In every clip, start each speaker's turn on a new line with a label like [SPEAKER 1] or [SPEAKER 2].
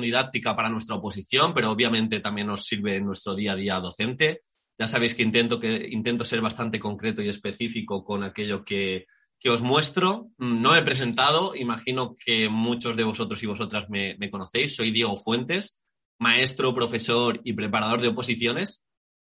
[SPEAKER 1] didáctica para nuestra oposición, pero obviamente también nos sirve en nuestro día a día docente. Ya sabéis que intento, que, intento ser bastante concreto y específico con aquello que, que os muestro. No he presentado, imagino que muchos de vosotros y vosotras me, me conocéis. Soy Diego Fuentes, maestro, profesor y preparador de oposiciones.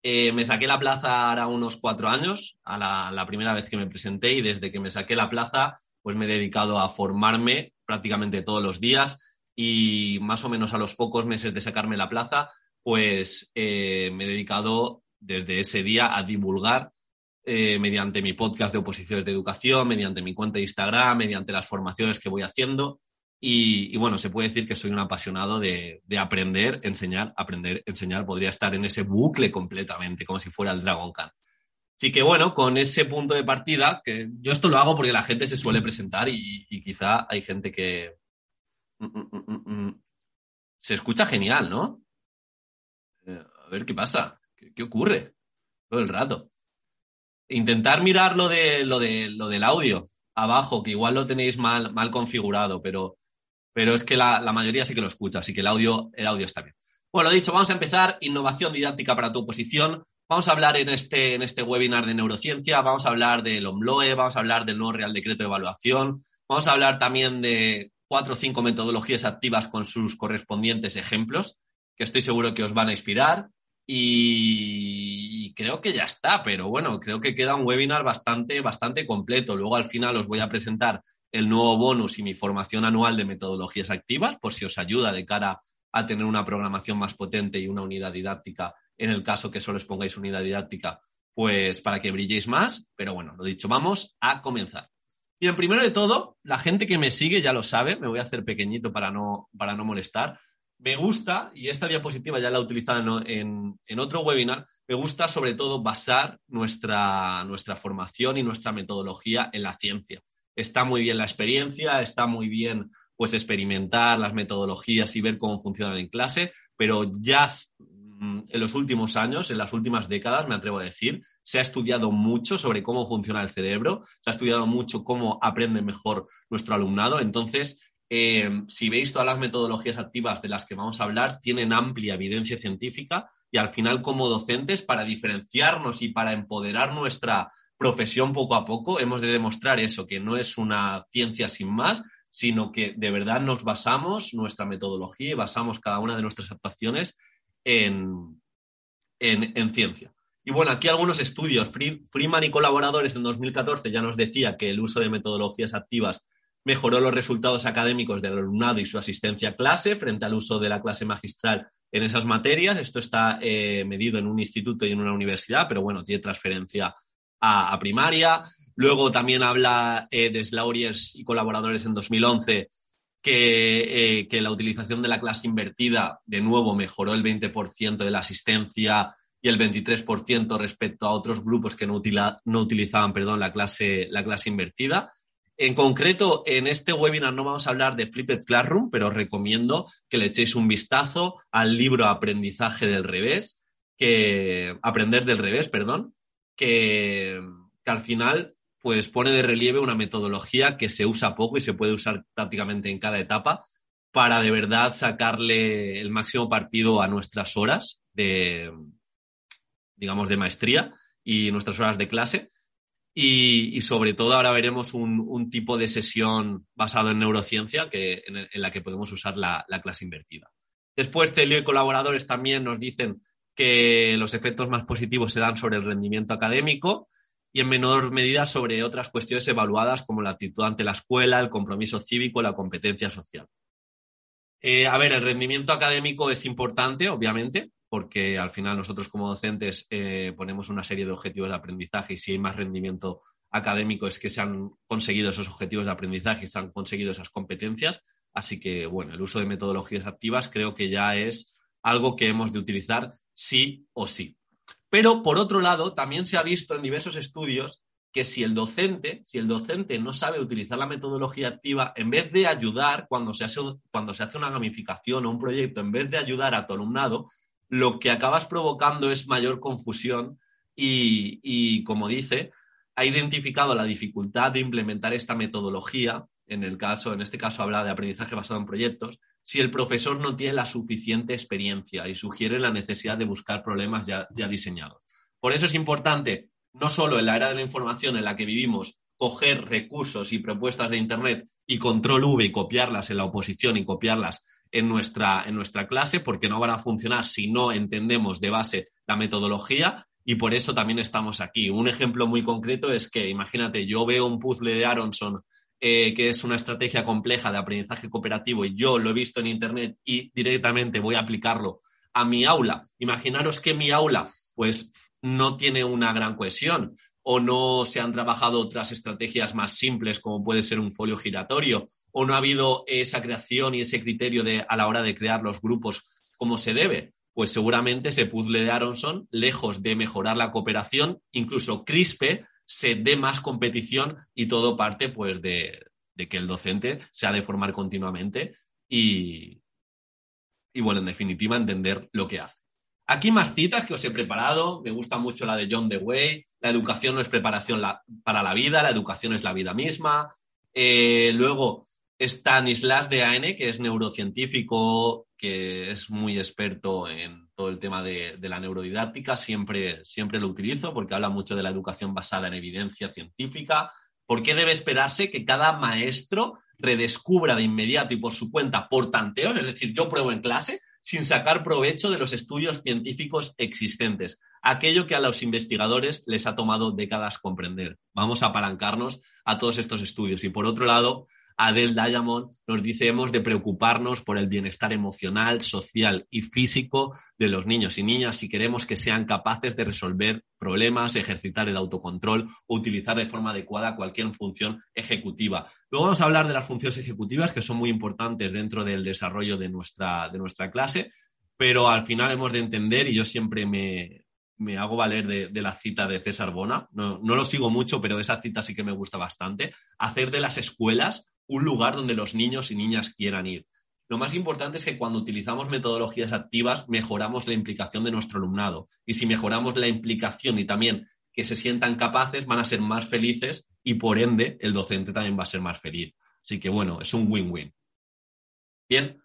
[SPEAKER 1] Eh, me saqué la plaza ahora unos cuatro años, a la, la, primera vez que me presenté, y desde que me saqué la plaza, pues me he dedicado a formarme prácticamente todos los días y más o menos a los pocos meses de sacarme la plaza, pues eh, me he dedicado desde ese día a divulgar eh, mediante mi podcast de oposiciones de educación, mediante mi cuenta de Instagram, mediante las formaciones que voy haciendo. Y, bueno, se puede decir que soy un apasionado de, de, aprender, enseñar, aprender, enseñar. Podría estar en ese bucle completamente, como si fuera el Dragon Khan. Así que bueno, con ese punto de partida, que yo esto lo hago porque la gente se suele presentar y, quizá hay gente que se escucha genial, ¿no? Eh, a ver qué pasa, qué, ocurre todo el rato intentar mirar lo, de, lo, de, lo del audio abajo, que igual lo tenéis mal, mal configurado, pero, pero es que la, la, mayoría sí que lo escucha, así que el audio, el audio está bien. Bueno, dicho, vamos a empezar. Innovación didáctica para tu oposición. Vamos a hablar en este, en este webinar de neurociencia, vamos a hablar del OMLOE, vamos a hablar del nuevo Real Decreto de Evaluación, vamos a hablar también de cuatro o cinco metodologías activas con sus correspondientes ejemplos, que estoy seguro que os van a inspirar. Y creo que ya está, pero bueno, creo que queda un webinar bastante, bastante completo. Luego al final os voy a presentar el nuevo bonus y mi formación anual de metodologías activas, por si os ayuda de cara a tener una programación más potente y una unidad didáctica, en el caso que solo os pongáis unidad didáctica, pues para que brilléis más. Pero bueno, lo dicho, vamos a comenzar. Bien, primero de todo, la gente que me sigue ya lo sabe, me voy a hacer pequeñito para no, para no molestar me gusta, y esta diapositiva ya la he utilizado en, en, otro webinar, me gusta sobre todo basar nuestra, nuestra formación y nuestra metodología en la ciencia. Está muy bien la experiencia, está muy bien pues experimentar las metodologías y ver cómo funcionan en clase, pero ya mm, en los últimos años, en las últimas décadas, me atrevo a decir, se ha estudiado mucho sobre cómo funciona el cerebro, se ha estudiado mucho cómo aprende mejor nuestro alumnado. Entonces, eh, si veis todas las metodologías activas de las que vamos a hablar, tienen amplia evidencia científica y al final como docentes, para diferenciarnos y para empoderar nuestra profesión poco a poco, hemos de demostrar eso, que no es una ciencia sin más, sino que de verdad nos basamos nuestra metodología y basamos cada una de nuestras actuaciones en, en, en ciencia. Y bueno, aquí algunos estudios. Freeman y colaboradores en 2014 ya nos decía que el uso de metodologías activas mejoró los resultados académicos del alumnado y su asistencia a clase frente al uso de la clase magistral en esas materias. Esto está eh, medido en un instituto y en una universidad, pero bueno, tiene transferencia a, primaria. Luego también habla eh, de Slauriers y colaboradores en 2011 que, eh, que, la utilización de la clase invertida, de nuevo, mejoró el 20% de la asistencia y el 23% respecto a otros grupos que no, utila, no utilizaban perdón, la, clase, la clase invertida. En concreto, en este webinar no vamos a hablar de Flipped Classroom, pero os recomiendo que le echéis un vistazo al libro Aprendizaje del revés, que Aprender del revés, perdón, que, que al final pues pone de relieve una metodología que se usa poco y se puede usar prácticamente en cada etapa para de verdad sacarle el máximo partido a nuestras horas de, digamos, de maestría y nuestras horas de clase. Y, sobre todo ahora veremos un, tipo de sesión basado en neurociencia que, en, la que podemos usar la, la, clase invertida. Después, Celio y colaboradores también nos dicen que los efectos más positivos se dan sobre el rendimiento académico y en menor medida sobre otras cuestiones evaluadas como la actitud ante la escuela, el compromiso cívico, la competencia social. Eh, a ver, el rendimiento académico es importante, obviamente, porque al final nosotros como docentes eh, ponemos una serie de objetivos de aprendizaje y si hay más rendimiento académico es que se han conseguido esos objetivos de aprendizaje y se han conseguido esas competencias. Así que, bueno, el uso de metodologías activas creo que ya es algo que hemos de utilizar sí o sí. Pero, por otro lado, también se ha visto en diversos estudios que si el docente, si el docente no sabe utilizar la metodología activa, en vez de ayudar cuando se hace, cuando se hace una gamificación o un proyecto, en vez de ayudar a tu alumnado, lo que acabas provocando es mayor confusión y, y, como dice, ha identificado la dificultad de implementar esta metodología. En el caso, en este caso habla de aprendizaje basado en proyectos. si el profesor no tiene la suficiente experiencia y sugiere la necesidad de buscar problemas ya, ya diseñados. Por eso es importante, no solo en la era de la información en la que vivimos, coger recursos y propuestas de Internet y control V y copiarlas en la oposición y copiarlas en nuestra, en nuestra clase, porque no van a funcionar si no entendemos de base la metodología y por eso también estamos aquí. Un ejemplo muy concreto es que, imagínate, yo veo un puzzle de Aronson eh, que es una estrategia compleja de aprendizaje cooperativo y yo lo he visto en Internet y directamente voy a aplicarlo a mi aula. Imaginaros que mi aula pues no tiene una gran cohesión o no se han trabajado otras estrategias más simples como puede ser un folio giratorio o no ha habido esa creación y ese criterio de, a la hora de crear los grupos como se debe, pues seguramente ese puzzle de Aronson, lejos de mejorar la cooperación, incluso crispe, se dé más competición y todo parte pues de, que el docente se ha de formar continuamente y, y, bueno, en definitiva, entender lo que hace. Aquí más citas que os he preparado. Me gusta mucho la de John Dewey. La educación no es preparación para la vida, la educación es la vida misma. Eh, luego, Stanislas de AN, que es neurocientífico, que es muy experto en todo el tema de, la neurodidáctica, siempre, siempre lo utilizo porque habla mucho de la educación basada en evidencia científica. ¿Por qué debe esperarse que cada maestro redescubra de inmediato y por su cuenta por tanteos? Es decir, yo pruebo en clase sin sacar provecho de los estudios científicos existentes, aquello que a los investigadores les ha tomado décadas comprender. Vamos a apalancarnos a todos estos estudios. Y por otro lado, Adele Diamond nos dice hemos de preocuparnos por el bienestar emocional, social y físico de los niños y niñas si queremos que sean capaces de resolver problemas, ejercitar el autocontrol o utilizar de forma adecuada cualquier función ejecutiva. Luego vamos a hablar de las funciones ejecutivas que son muy importantes dentro del desarrollo de nuestra, de nuestra clase, pero al final hemos de entender, y yo siempre me, me hago valer de, la cita de César Bona, no, no, lo sigo mucho, pero esa cita sí que me gusta bastante, hacer de las escuelas un lugar donde los niños y niñas quieran ir. Lo más importante es que cuando utilizamos metodologías activas mejoramos la implicación de nuestro alumnado. Y si mejoramos la implicación y también que se sientan capaces, van a ser más felices y por ende el docente también va a ser más feliz. Así que bueno, es un win-win. Bien.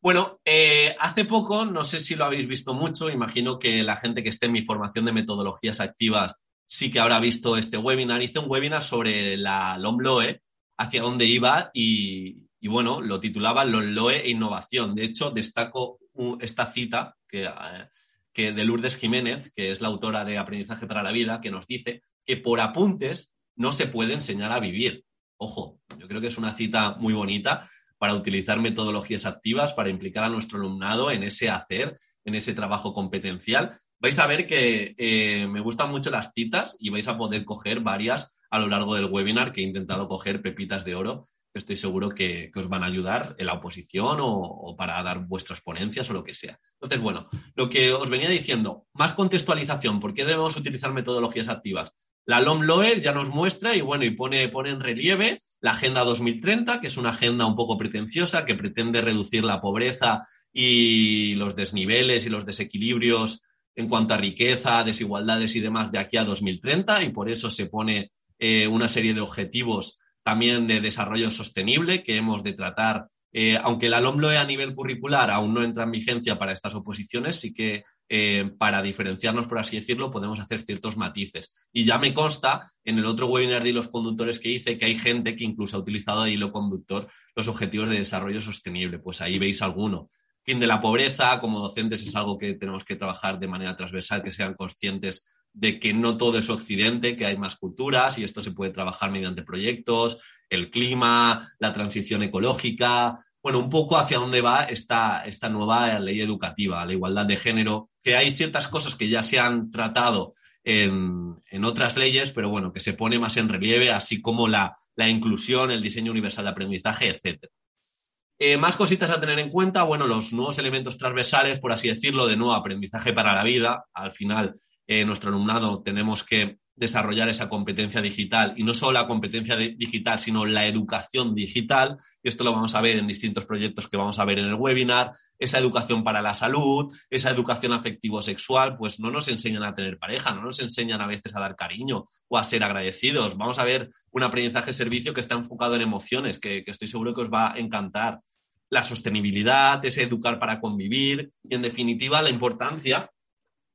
[SPEAKER 1] Bueno, eh, hace poco, no sé si lo habéis visto mucho, imagino que la gente que esté en mi formación de metodologías activas sí que habrá visto este webinar. Hice un webinar sobre la LOMLOE, hacia dónde iba y, bueno, lo titulaba Los LOE e Innovación. De hecho, destaco esta cita que, eh, que de Lourdes Jiménez, que es la autora de Aprendizaje para la Vida, que nos dice que por apuntes no se puede enseñar a vivir. Ojo, yo creo que es una cita muy bonita para utilizar metodologías activas, para implicar a nuestro alumnado en ese hacer, en ese trabajo competencial. Vais a ver que eh, me gustan mucho las citas y vais a poder coger varias a lo largo del webinar que he intentado coger pepitas de oro estoy seguro que, os van a ayudar en la oposición o, para dar vuestras ponencias o lo que sea. Entonces, bueno, lo que os venía diciendo, más contextualización, ¿por qué debemos utilizar metodologías activas? La LOM-LOE ya nos muestra y bueno, y pone, pone en relieve la Agenda 2030, que es una agenda un poco pretenciosa que pretende reducir la pobreza y los desniveles y los desequilibrios en cuanto a riqueza, desigualdades y demás de aquí a 2030 y por eso se pone eh, una serie de objetivos también de desarrollo sostenible que hemos de tratar. Eh, aunque la LOMLOE a nivel curricular aún no entra en vigencia para estas oposiciones, sí que eh, para diferenciarnos, por así decirlo, podemos hacer ciertos matices. Y ya me consta en el otro webinar de los conductores que hice que hay gente que incluso ha utilizado de hilo conductor los objetivos de desarrollo sostenible. Pues ahí veis alguno. Fin de la pobreza, como docentes, es algo que tenemos que trabajar de manera transversal, que sean conscientes de que no todo es occidente, que hay más culturas y esto se puede trabajar mediante proyectos, el clima, la transición ecológica, bueno, un poco hacia dónde va esta, esta nueva ley educativa, la igualdad de género, que hay ciertas cosas que ya se han tratado en, otras leyes, pero bueno, que se pone más en relieve, así como la, inclusión, el diseño universal de aprendizaje, etc. Eh, más cositas a tener en cuenta, bueno, los nuevos elementos transversales, por así decirlo, de nuevo aprendizaje para la vida. Al final, eh, nuestro alumnado tenemos que desarrollar esa competencia digital y no solo la competencia digital, sino la educación digital. Y esto lo vamos a ver en distintos proyectos que vamos a ver en el webinar. Esa educación para la salud, esa educación afectivo-sexual, pues no nos enseñan a tener pareja, no nos enseñan a veces a dar cariño o a ser agradecidos. Vamos a ver un aprendizaje servicio que está enfocado en emociones, que, que estoy seguro que os va a encantar. la sostenibilidad, ese educar para convivir y, en definitiva, la importancia,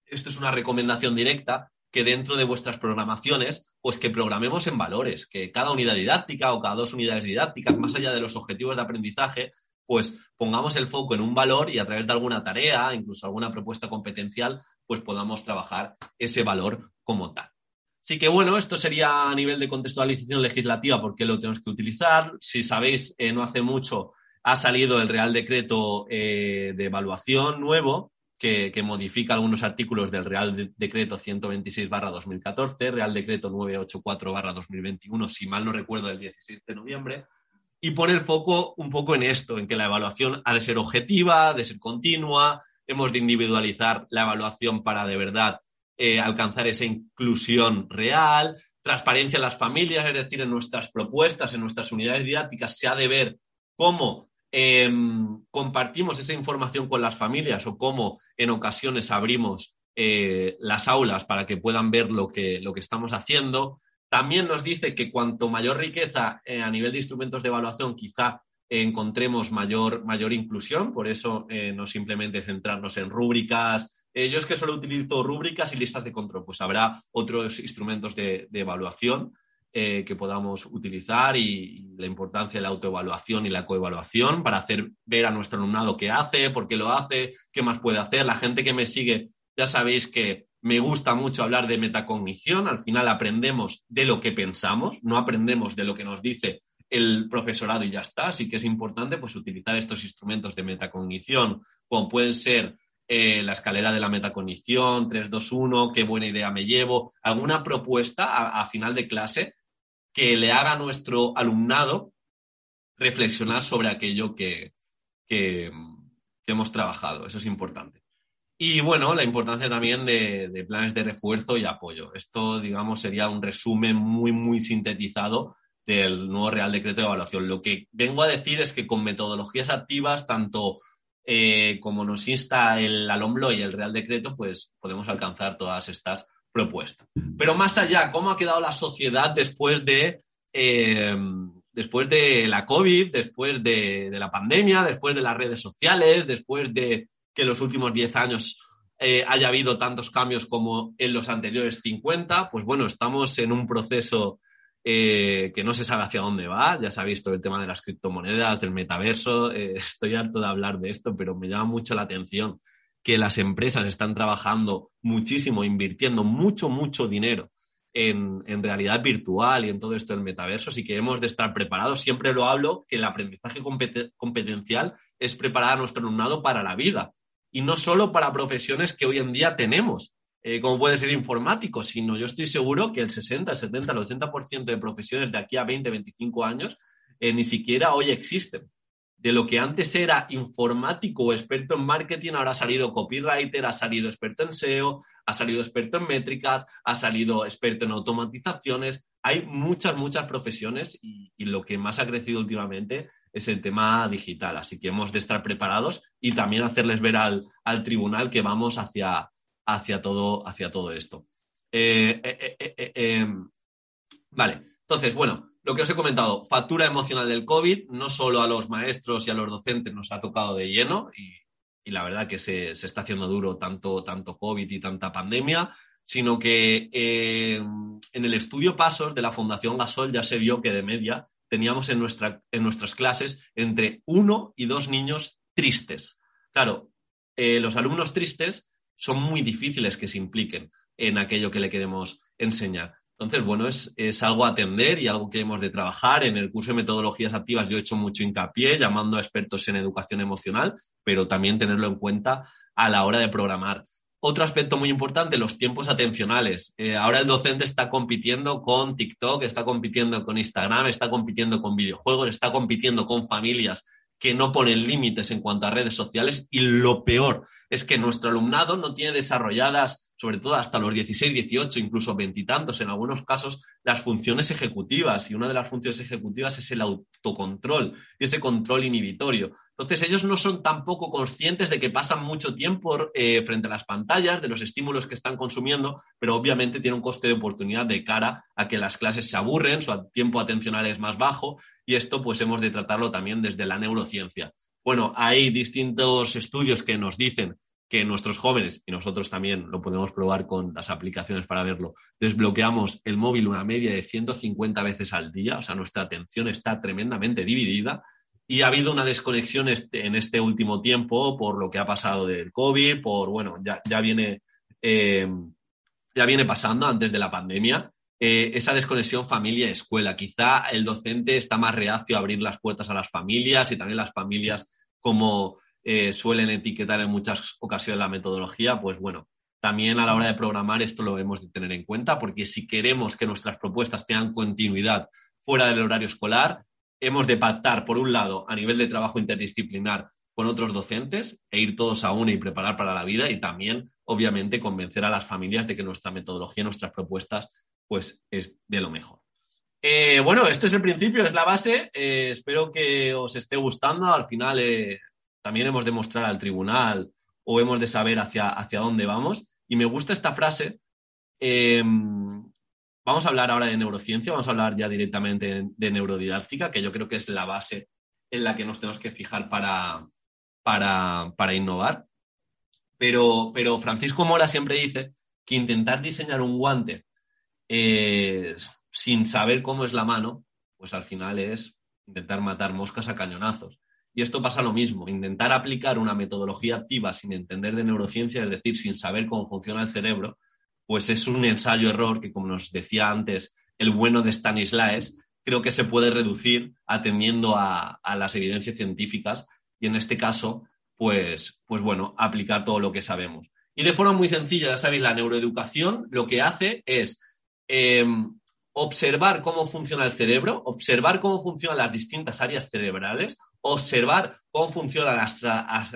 [SPEAKER 1] esto es una recomendación directa, que dentro de vuestras programaciones, pues que programemos en valores, que cada unidad didáctica o cada dos unidades didácticas, más allá de los objetivos de aprendizaje, pues pongamos el foco en un valor y a través de alguna tarea, incluso alguna propuesta competencial, pues podamos trabajar ese valor como tal. Así que bueno, esto sería a nivel de contextualización legislativa, porque lo tenemos que utilizar. Si sabéis, eh, no hace mucho ha salido el Real Decreto eh, de Evaluación nuevo, que, modifica algunos artículos del Real Decreto 126-2014, Real Decreto 984-2021, si mal no recuerdo, del 16 de noviembre, y pone el foco un poco en esto, en que la evaluación ha de ser objetiva, de ser continua, hemos de individualizar la evaluación para de verdad eh, alcanzar esa inclusión real, transparencia en las familias, es decir, en nuestras propuestas, en nuestras unidades didácticas, se ha de ver cómo em, compartimos esa información con las familias o cómo en ocasiones abrimos eh, las aulas para que puedan ver lo que, lo que estamos haciendo. También nos dice que cuanto mayor riqueza eh, a nivel de instrumentos de evaluación, quizá encontremos mayor, mayor inclusión, por eso no simplemente centrarnos en rúbricas, eh, yo es que solo utilizo rúbricas y listas de control, pues habrá otros instrumentos de, evaluación eh, que podamos utilizar y, la importancia de la autoevaluación y la coevaluación para hacer ver a nuestro alumnado qué hace, por qué lo hace, qué más puede hacer. La gente que me sigue, ya sabéis que me gusta mucho hablar de metacognición. Al final aprendemos de lo que pensamos, no aprendemos de lo que nos dice el profesorado y ya está. Así que es importante pues, utilizar estos instrumentos de metacognición, como pueden ser eh, la escalera de la metacognición, 3-2-1, qué buena idea me llevo, alguna propuesta a, final de clase que le haga a nuestro alumnado reflexionar sobre aquello que, hemos trabajado. Eso es importante. Y bueno, la importancia también de, de, planes de refuerzo y apoyo. Esto, digamos, sería un resumen muy, muy sintetizado del nuevo Real Decreto de Evaluación. Lo que vengo a decir es que con metodologías activas, tanto eh, como nos insta el ALOMBLO y el Real Decreto, pues podemos alcanzar todas estas propuestas. Pero más allá, ¿cómo ha quedado la sociedad después de, eh, después de la COVID, después de, la pandemia, después de las redes sociales, después de que en los últimos 10 años eh, haya habido tantos cambios como en los anteriores 50? Pues bueno, estamos en un proceso eh, que no se sabe hacia dónde va. Ya se ha visto el tema de las criptomonedas, del metaverso. Estoy harto de hablar de esto, pero me llama mucho la atención que las empresas están trabajando muchísimo, invirtiendo mucho, mucho dinero en, realidad virtual y en todo esto del metaverso, así que hemos de estar preparados. Siempre lo hablo, que el aprendizaje competencial es preparar a nuestro alumnado para la vida y no solo para profesiones que hoy en día tenemos, eh, como puede ser informático, sino yo estoy seguro que el 60, el 70, el 80% de profesiones de aquí a 20, 25 años eh, ni siquiera hoy existen. De lo que antes era informático o experto en marketing, ahora ha salido copywriter, ha salido experto en SEO, ha salido experto en métricas, ha salido experto en automatizaciones. Hay muchas, muchas profesiones y, lo que más ha crecido últimamente es el tema digital. Así que hemos de estar preparados y también hacerles ver al, al tribunal que vamos hacia, hacia todo, hacia todo esto. Eh, eh, eh, vale, entonces, bueno, lo que os he comentado, factura emocional del COVID, no solo a los maestros y a los docentes nos ha tocado de lleno y, la verdad que se, está haciendo duro tanto, tanto COVID y tanta pandemia, sino que en el estudio Pasos de la Fundación Gasol ya se vio que de media teníamos en, nuestra, en nuestras clases entre uno y dos niños tristes. Claro, los alumnos tristes son muy difíciles que se impliquen en aquello que le queremos enseñar. Entonces, bueno, es, algo a atender y algo que hemos de trabajar. En el curso de metodologías activas yo he hecho mucho hincapié llamando a expertos en educación emocional, pero también tenerlo en cuenta a la hora de programar. Otro aspecto muy importante, los tiempos atencionales. Eh, ahora el docente está compitiendo con TikTok, está compitiendo con Instagram, está compitiendo con videojuegos, está compitiendo con familias que no ponen límites en cuanto a redes sociales y lo peor es que nuestro alumnado no tiene desarrolladas, sobre todo hasta los 16, 18, incluso veintitantos en algunos casos, las funciones ejecutivas y una de las funciones ejecutivas es el autocontrol y ese control inhibitorio. Entonces ellos no son tampoco conscientes de que pasan mucho tiempo eh, frente a las pantallas, de los estímulos que están consumiendo, pero obviamente tiene un coste de oportunidad de cara a que las clases se aburren, su tiempo atencional es más bajo y esto pues hemos de tratarlo también desde la neurociencia. Bueno, hay distintos estudios que nos dicen que nuestros jóvenes, y nosotros también lo podemos probar con las aplicaciones para verlo, desbloqueamos el móvil una media de 150 veces al día, o sea, nuestra atención está tremendamente dividida y ha habido una desconexión este, en este último tiempo por lo que ha pasado del COVID, por, bueno, ya, ya viene, eh, ya viene pasando antes de la pandemia, eh, esa desconexión familia-escuela. Quizá el docente está más reacio a abrir las puertas a las familias y también las familias como eh, suelen etiquetar en muchas ocasiones la metodología, pues bueno, también a la hora de programar esto lo hemos de tener en cuenta, porque si queremos que nuestras propuestas tengan continuidad fuera del horario escolar, hemos de pactar, por un lado, a nivel de trabajo interdisciplinar con otros docentes e ir todos a una y preparar para la vida y también, obviamente, convencer a las familias de que nuestra metodología, nuestras propuestas, pues es de lo mejor. Eh, bueno, este es el principio, es la base. Eh, espero que os esté gustando. Al final, también hemos de mostrar al tribunal o hemos de saber hacia, hacia dónde vamos. Y me gusta esta frase. Vamos a hablar ahora de neurociencia, vamos a hablar ya directamente de neurodidáctica, que yo creo que es la base en la que nos tenemos que fijar para, para, innovar. Pero, pero, Francisco Mora siempre dice que intentar diseñar un guante eh, sin saber cómo es la mano, pues al final es intentar matar moscas a cañonazos. Y esto pasa lo mismo, intentar aplicar una metodología activa sin entender de neurociencia, es decir, sin saber cómo funciona el cerebro, pues es un ensayo-error que, como nos decía antes el bueno de Stanislaes, creo que se puede reducir atendiendo a, las evidencias científicas y en este caso, pues, pues bueno, aplicar todo lo que sabemos. Y de forma muy sencilla, ya sabéis, la neuroeducación lo que hace es em, observar cómo funciona el cerebro, observar cómo funcionan las distintas áreas cerebrales, observar cómo funciona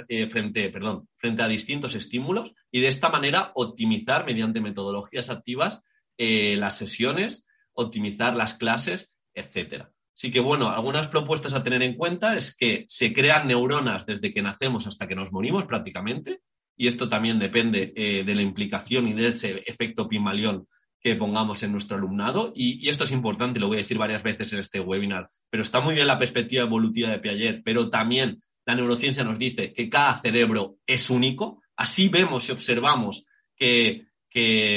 [SPEAKER 1] eh, frente, perdón, frente a distintos estímulos y de esta manera optimizar mediante metodologías activas eh, las sesiones, optimizar las clases, etc. Así que, bueno, algunas propuestas a tener en cuenta es que se crean neuronas desde que nacemos hasta que nos morimos prácticamente, y esto también depende eh, de la implicación y de ese efecto Pimalión que pongamos en nuestro alumnado. Y, esto es importante, lo voy a decir varias veces en este webinar, pero está muy bien la perspectiva evolutiva de Piaget, pero también la neurociencia nos dice que cada cerebro es único. Así vemos y observamos que,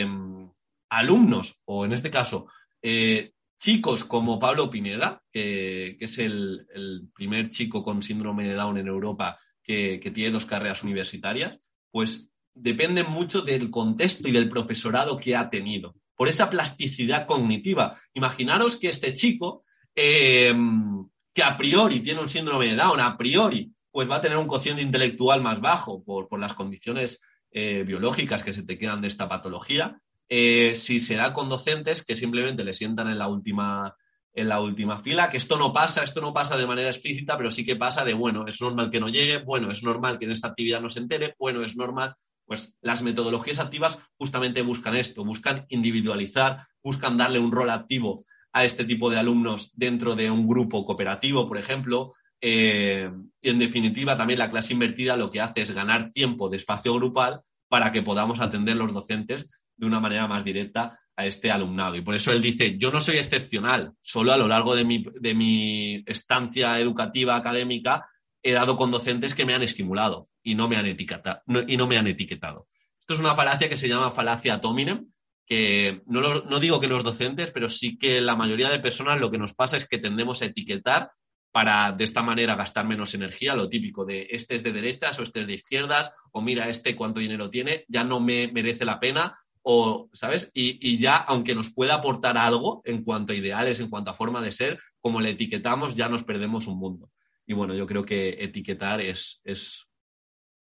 [SPEAKER 1] mm, alumnos, o en este caso, eh, chicos como Pablo Pineda, que, es el, primer chico con síndrome de Down en Europa que, que tiene dos carreras universitarias, pues dependen mucho del contexto y del profesorado que ha tenido por esa plasticidad cognitiva. Imaginaros que este chico, eh, que a priori tiene un síndrome de Down, a priori, pues va a tener un cociente intelectual más bajo por, las condiciones eh, biológicas que se te quedan de esta patología. Eh, si se da con docentes que simplemente le sientan en la última en la última fila, que esto no pasa, esto no pasa de manera explícita, pero sí que pasa de, bueno, es normal que no llegue, bueno, es normal que en esta actividad no se entere, bueno, es normal pues las metodologías activas justamente buscan esto, buscan individualizar, buscan darle un rol activo a este tipo de alumnos dentro de un grupo cooperativo, por ejemplo. Eh, y en definitiva, también la clase invertida lo que hace es ganar tiempo de espacio grupal para que podamos atender los docentes de una manera más directa a este alumnado. Y por eso él dice, yo no soy excepcional, solo a lo largo de mi, de mi estancia educativa académica he dado con docentes que me han estimulado y no me han etiquetado. y no me han etiquetado. Esto es una falacia que se llama falacia tominem, que no, no digo que los docentes, pero sí que la mayoría de personas lo que nos pasa es que tendemos a etiquetar para de esta manera gastar menos energía, lo típico de este es de derechas o este es de izquierdas, o mira este cuánto dinero tiene, ya no me merece la pena, o, ¿sabes? Y, y, ya, aunque nos pueda aportar algo en cuanto a ideales, en cuanto a forma de ser, como le etiquetamos, ya nos perdemos un mundo. Y bueno, yo creo que etiquetar es, es,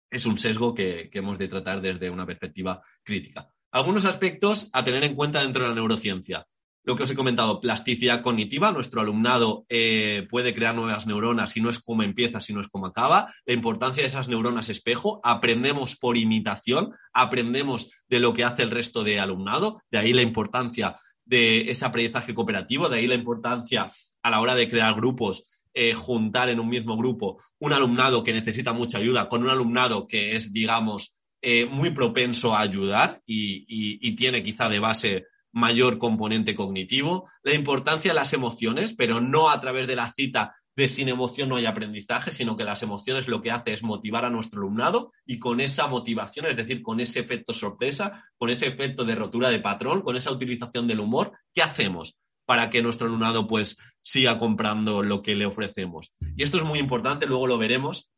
[SPEAKER 1] es un sesgo que, que, hemos de tratar desde una perspectiva crítica. Algunos aspectos a tener en cuenta dentro de la neurociencia. Lo que os he comentado, plasticidad cognitiva. Nuestro alumnado eh, puede crear nuevas neuronas y no es como empieza, sino es como acaba. La importancia de esas neuronas espejo. Aprendemos por imitación, aprendemos de lo que hace el resto de alumnado. De ahí la importancia de ese aprendizaje cooperativo, de ahí la importancia a la hora de crear grupos eh, juntar en un mismo grupo un alumnado que necesita mucha ayuda con un alumnado que es, digamos, eh, muy propenso a ayudar y, tiene quizá de base mayor componente cognitivo, la importancia de las emociones, pero no a través de la cita de sin emoción no hay aprendizaje, sino que las emociones lo que hace es motivar a nuestro alumnado y con esa motivación, es decir, con ese efecto sorpresa, con ese efecto de rotura de patrón, con esa utilización del humor, ¿qué hacemos? Para que nuestro alumnado pues siga comprando lo que le ofrecemos. Y esto es muy importante, luego lo veremos,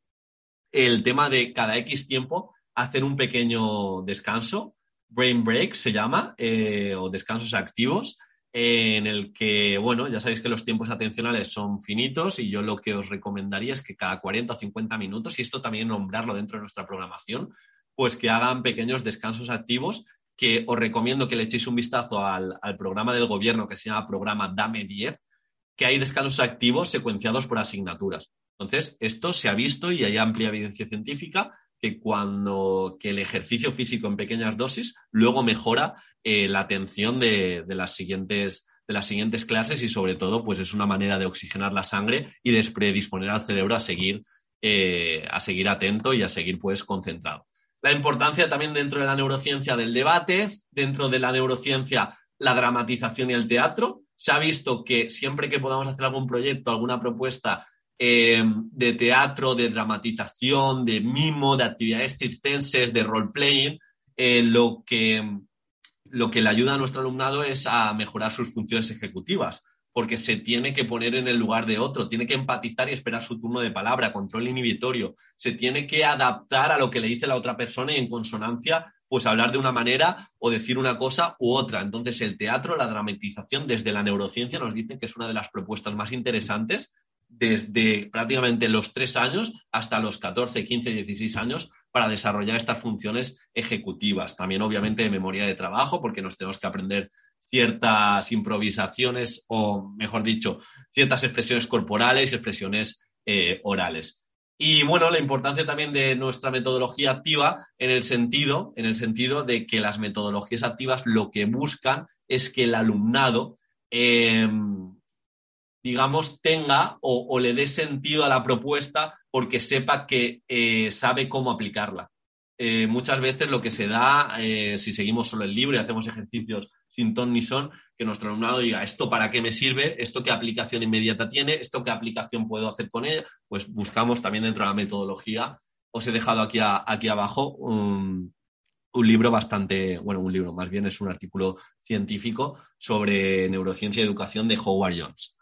[SPEAKER 1] el tema de cada X tiempo hacer un pequeño descanso, brain break se llama, eh, o descansos activos, en el que, bueno, ya sabéis que los tiempos atencionales son finitos y yo lo que os recomendaría es que cada 40 o 50 minutos, y esto también nombrarlo dentro de nuestra programación, pues que hagan pequeños descansos activos que os recomiendo que le echéis un vistazo al, al programa del gobierno que se llama Programa Dame 10, que hay descansos activos secuenciados por asignaturas. Entonces, esto se ha visto y hay amplia evidencia científica que cuando que el ejercicio físico en pequeñas dosis luego mejora eh, la atención de, las siguientes de las siguientes clases y sobre todo pues es una manera de oxigenar la sangre y de predisponer al cerebro a seguir eh, a seguir atento y a seguir pues concentrado. La importancia también dentro de la neurociencia del debate, dentro de la neurociencia la dramatización y el teatro. Se ha visto que siempre que podamos hacer algún proyecto, alguna propuesta eh, de teatro, de dramatización, de mimo, de actividades circenses, de role-playing, eh, lo, que, lo que le ayuda a nuestro alumnado es a mejorar sus funciones ejecutivas, porque se tiene que poner en el lugar de otro, tiene que empatizar y esperar su turno de palabra, control inhibitorio, se tiene que adaptar a lo que le dice la otra persona y en consonancia pues hablar de una manera o decir una cosa u otra. Entonces, el teatro, la dramatización desde la neurociencia nos dicen que es una de las propuestas más interesantes desde prácticamente los tres años hasta los 14, 15, 16 años para desarrollar estas funciones ejecutivas. También, obviamente, de memoria de trabajo, porque nos tenemos que aprender ciertas improvisaciones o, mejor dicho, ciertas expresiones corporales y expresiones eh, orales. Y bueno, la importancia también de nuestra metodología activa en el sentido, en el sentido de que las metodologías activas lo que buscan es que el alumnado em, digamos, tenga o, le dé sentido a la propuesta porque sepa que eh, sabe cómo aplicarla. Eh, muchas veces lo que se da, si seguimos solo el libro y hacemos ejercicios sin ton ni son, que nuestro alumnado diga, ¿esto para qué me sirve? ¿Esto qué aplicación inmediata tiene? ¿Esto qué aplicación puedo hacer con ella? Pues buscamos también dentro de la metodología. Os he dejado aquí, aquí abajo un, un libro bastante, bueno, un libro, más bien es un artículo científico sobre neurociencia y educación de Howard Jones.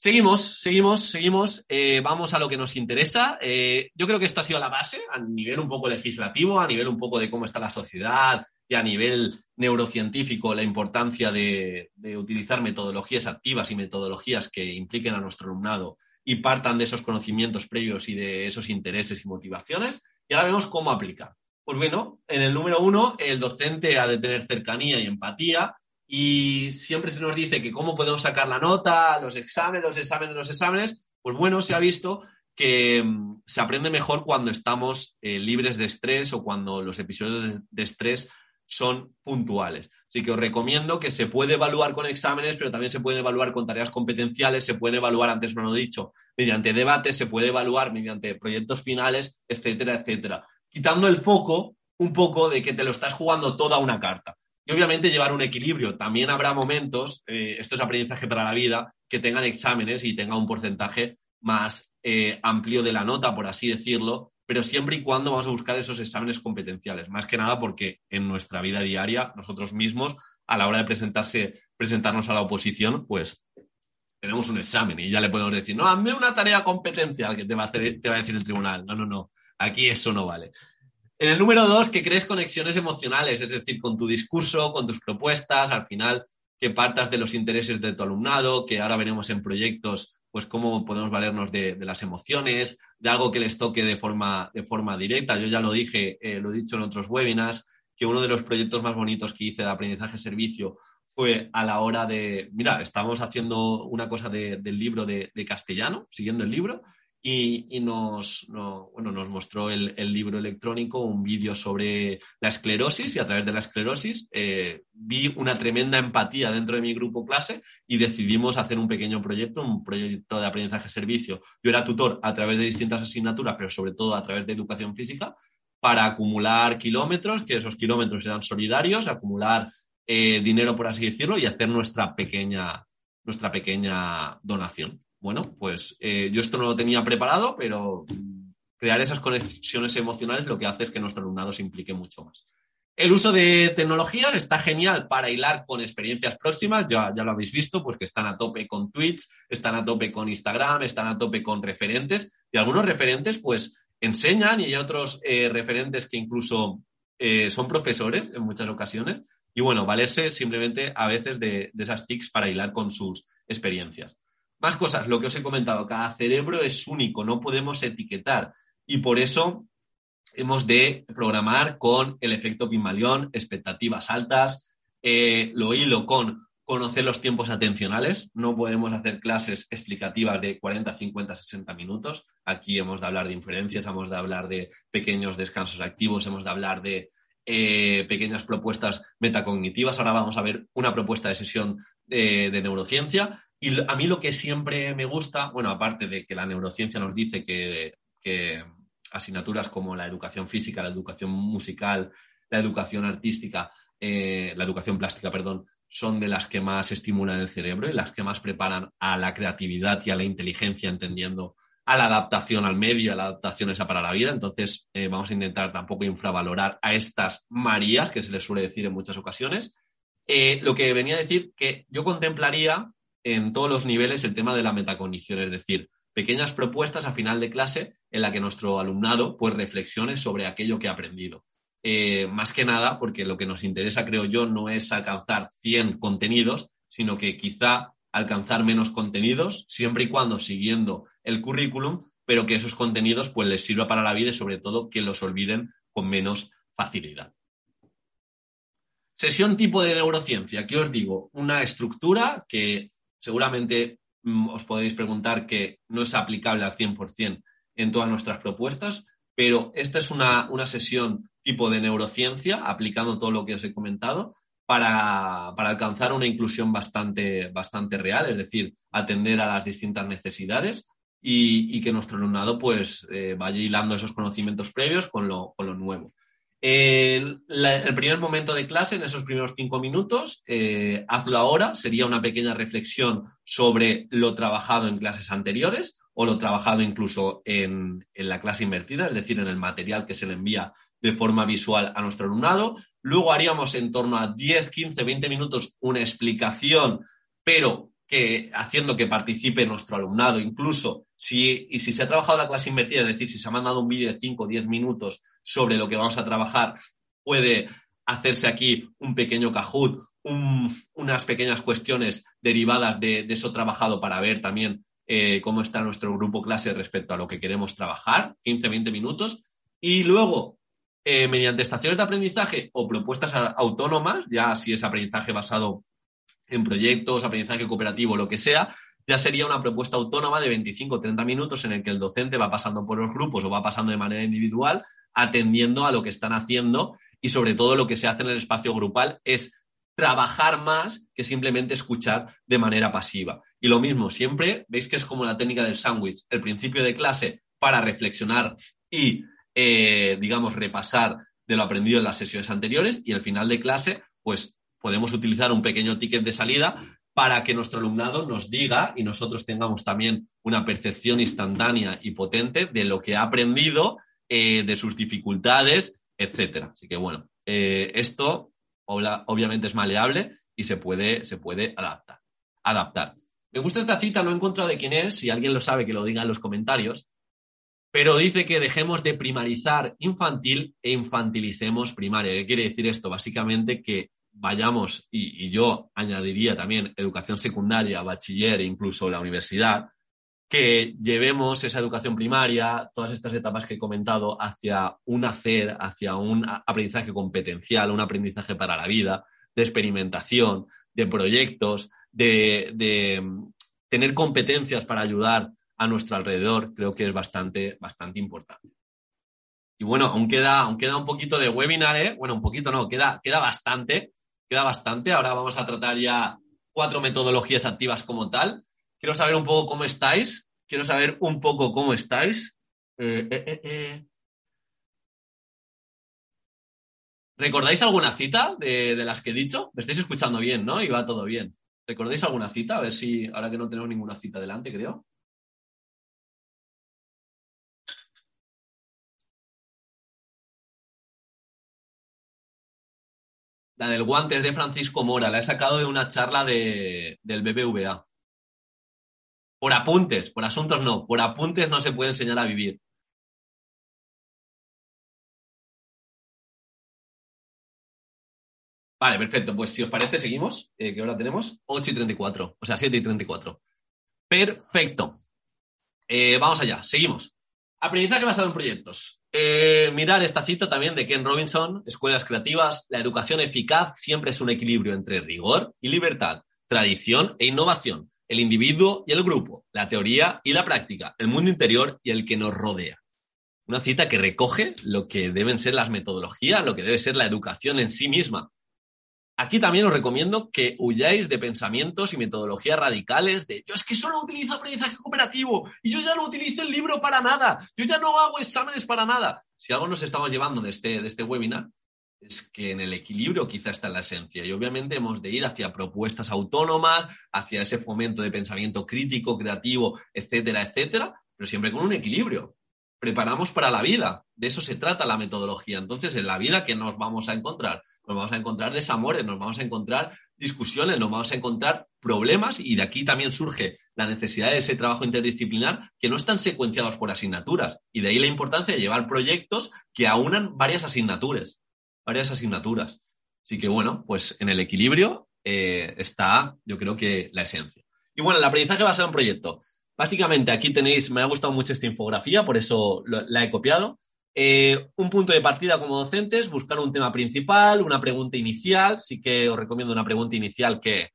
[SPEAKER 1] Seguimos, seguimos, seguimos. Eh, vamos a lo que nos interesa. Eh, yo creo que esto ha sido la base a nivel un poco legislativo, a nivel un poco de cómo está la sociedad y a nivel neurocientífico, la importancia de, utilizar metodologías activas y metodologías que impliquen a nuestro alumnado y partan de esos conocimientos previos y de esos intereses y motivaciones. Y ahora vemos cómo aplicar. Pues bueno, en el número uno, el docente ha de tener cercanía y empatía y siempre se nos dice que cómo podemos sacar la nota, los exámenes, los exámenes, los exámenes. Pues bueno, se ha visto que mm, se aprende mejor cuando estamos eh, libres de estrés o cuando los episodios de, estrés son puntuales. Así que os recomiendo que se puede evaluar con exámenes, pero también se puede evaluar con tareas competenciales, se puede evaluar, antes me lo he dicho, mediante debates, se puede evaluar mediante proyectos finales, etcétera, etcétera. Quitando el foco un poco de que te lo estás jugando toda una carta. Y obviamente llevar un equilibrio. También habrá momentos, eh, esto es aprendizaje para la vida, que tengan exámenes y tenga un porcentaje más eh, amplio de la nota, por así decirlo, pero siempre y cuando vamos a buscar esos exámenes competenciales. Más que nada porque en nuestra vida diaria, nosotros mismos, a la hora de presentarse, presentarnos a la oposición, pues tenemos un examen y ya le podemos decir, no, hazme una tarea competencial que te va a, hacer, te va a decir el tribunal. No, no, no, aquí eso no vale. En el número dos, que crees conexiones emocionales, es decir, con tu discurso, con tus propuestas, al final que partas de los intereses de tu alumnado, que ahora veremos en proyectos, pues cómo podemos valernos de, las emociones, de algo que les toque de forma, de forma directa. Yo ya lo dije, eh, lo he dicho en otros webinars, que uno de los proyectos más bonitos que hice de aprendizaje servicio fue a la hora de, mira, estamos haciendo una cosa del libro de, castellano, siguiendo el libro, y, nos, bueno, nos mostró el, libro electrónico, un vídeo sobre la esclerosis y a través de la esclerosis eh, vi una tremenda empatía dentro de mi grupo clase y decidimos hacer un pequeño proyecto, un proyecto de aprendizaje-servicio. Yo era tutor a través de distintas asignaturas, pero sobre todo a través de educación física, para acumular kilómetros, que esos kilómetros eran solidarios, acumular eh, dinero, por así decirlo, y hacer nuestra pequeña, nuestra pequeña donación. Bueno, pues eh, yo esto no lo tenía preparado, pero crear esas conexiones emocionales lo que hace es que nuestro alumnado se implique mucho más. El uso de tecnologías está genial para hilar con experiencias próximas, ya, ya lo habéis visto, pues que están a tope con tweets, están a tope con Instagram, están a tope con referentes, y algunos referentes pues enseñan y hay otros eh, referentes que incluso eh, son profesores en muchas ocasiones, y bueno, valerse simplemente a veces de, de esas TICs para hilar con sus experiencias. Más cosas, lo que os he comentado, cada cerebro es único, no podemos etiquetar y por eso hemos de programar con el efecto Pimaleón, expectativas altas, eh, lo hilo con conocer los tiempos atencionales. No podemos hacer clases explicativas de 40, 50, 60 minutos. Aquí hemos de hablar de inferencias, hemos de hablar de pequeños descansos activos, hemos de hablar de eh, pequeñas propuestas metacognitivas. Ahora vamos a ver una propuesta de sesión de, neurociencia. Y a mí lo que siempre me gusta, bueno, aparte de que la neurociencia nos dice que asignaturas como la educación física, la educación musical, la educación artística, eh, la educación plástica, perdón, son de las que más estimulan el cerebro y las que más preparan a la creatividad y a la inteligencia, entendiendo a la adaptación al medio, a la adaptación esa para la vida. Entonces, eh, vamos a intentar tampoco infravalorar a estas Marías, que se les suele decir en muchas ocasiones. Eh, lo que venía a decir que yo contemplaría en todos los niveles el tema de la metacognición, es decir, pequeñas propuestas a final de clase en la que nuestro alumnado pues reflexione sobre aquello que ha aprendido. Eh, más que nada, porque lo que nos interesa, creo yo, no es alcanzar 100 contenidos, sino que quizá alcanzar menos contenidos, siempre y cuando siguiendo el currículum, pero que esos contenidos pues les sirva para la vida y sobre todo que los olviden con menos facilidad. Sesión tipo de neurociencia, ¿qué os digo? Una estructura que seguramente Mm, os podéis preguntar que no es aplicable al 100% en todas nuestras propuestas, pero esta es una, sesión tipo de neurociencia, aplicando todo lo que os he comentado, para, alcanzar una inclusión bastante, bastante real, es decir, atender a las distintas necesidades y, que nuestro alumnado pues, eh, vaya hilando esos conocimientos previos con lo, con lo nuevo. El, primer momento de clase, en esos primeros cinco minutos, eh, hazlo ahora, sería una pequeña reflexión sobre lo trabajado en clases anteriores o lo trabajado incluso en, la clase invertida, es decir, en el material que se le envía de forma visual a nuestro alumnado. Luego haríamos en torno a 10, 15, 20 minutos una explicación, pero que haciendo que participe nuestro alumnado, incluso si, y si se ha trabajado la clase invertida, es decir, si se ha mandado un vídeo de 5 o 10 minutos sobre lo que vamos a trabajar, puede hacerse aquí un pequeño cajut, unas pequeñas cuestiones derivadas de, eso trabajado para ver también eh, cómo está nuestro grupo clase respecto a lo que queremos trabajar, 15-20 minutos, y luego, eh, mediante estaciones de aprendizaje o propuestas autónomas, ya si es aprendizaje basado en proyectos, aprendizaje cooperativo, lo que sea, ya sería una propuesta autónoma de 25 o 30 minutos en el que el docente va pasando por los grupos o va pasando de manera individual atendiendo a lo que están haciendo y sobre todo lo que se hace en el espacio grupal es trabajar más que simplemente escuchar de manera pasiva. Y lo mismo, siempre veis que es como la técnica del sándwich, el principio de clase para reflexionar y, eh, digamos, repasar de lo aprendido en las sesiones anteriores y el final de clase, pues podemos utilizar un pequeño ticket de salida para que nuestro alumnado nos diga y nosotros tengamos también una percepción instantánea y potente de lo que ha aprendido eh, de sus dificultades, etcétera. Así que bueno, eh, esto obviamente es maleable y se puede, se puede adaptar, adaptar. Me gusta esta cita, no he encontrado de quién es, si alguien lo sabe que lo diga en los comentarios, pero dice que dejemos de primarizar infantil e infantilicemos primaria. ¿Qué quiere decir esto? Básicamente que vayamos, y, yo añadiría también educación secundaria, bachiller e incluso la universidad, que llevemos esa educación primaria, todas estas etapas que he comentado, hacia un hacer, hacia un aprendizaje competencial, un aprendizaje para la vida, de experimentación, de proyectos, de, mm, tener competencias para ayudar a nuestro alrededor, creo que es bastante, bastante importante. Y bueno, aún queda, aún queda un poquito de webinar, ¿eh? Bueno, un poquito no, queda, queda bastante, queda bastante. Ahora vamos a tratar ya cuatro metodologías activas como tal. Quiero saber un poco cómo estáis. Quiero saber un poco cómo estáis. Eh, eh, eh, ¿Recordáis alguna cita de, las que he dicho? Me estáis escuchando bien, ¿no? Y va todo bien. ¿Recordáis alguna cita? A ver si, ahora que no tenemos ninguna cita delante, creo. La del guante es de Francisco Mora, la he sacado de una charla de, del BBVA. Por apuntes, por asuntos no, por apuntes no se puede enseñar a vivir. Vale, perfecto. Pues si os parece, seguimos. Eh, ¿Qué hora tenemos? 8 y 34. O sea, 7 y 34. Perfecto. Eh, vamos allá, seguimos. Aprendizaje basado en proyectos. Eh, mirar esta cita también de Ken Robinson, Escuelas Creativas. La educación eficaz siempre es un equilibrio entre rigor y libertad, tradición e innovación, el individuo y el grupo, la teoría y la práctica, el mundo interior y el que nos rodea. Una cita que recoge lo que deben ser las metodologías, lo que debe ser la educación en sí misma. Aquí también os recomiendo que huyáis de pensamientos y metodologías radicales de yo es que solo utilizo aprendizaje cooperativo y yo ya no utilizo el libro para nada, yo ya no hago exámenes para nada. Si algo nos estamos llevando de este, de este webinar es que en el equilibrio quizá está la esencia y obviamente hemos de ir hacia propuestas autónomas, hacia ese fomento de pensamiento crítico, creativo, etcétera, etcétera, pero siempre con un equilibrio preparamos para la vida. De eso se trata la metodología. Entonces, en la vida, ¿qué nos vamos a encontrar? Nos vamos a encontrar desamores, nos vamos a encontrar discusiones, nos vamos a encontrar problemas y de aquí también surge la necesidad de ese trabajo interdisciplinar que no están secuenciados por asignaturas. Y de ahí la importancia de llevar proyectos que aunan varias asignaturas. Varias asignaturas. Así que, bueno, pues en el equilibrio eh, está, yo creo que, la esencia. Y bueno, el aprendizaje va a ser un proyecto. Básicamente, aquí tenéis, me ha gustado mucho esta infografía, por eso la he copiado. Eh, un punto de partida como docentes, buscar un tema principal, una pregunta inicial. Sí que os recomiendo una pregunta inicial que,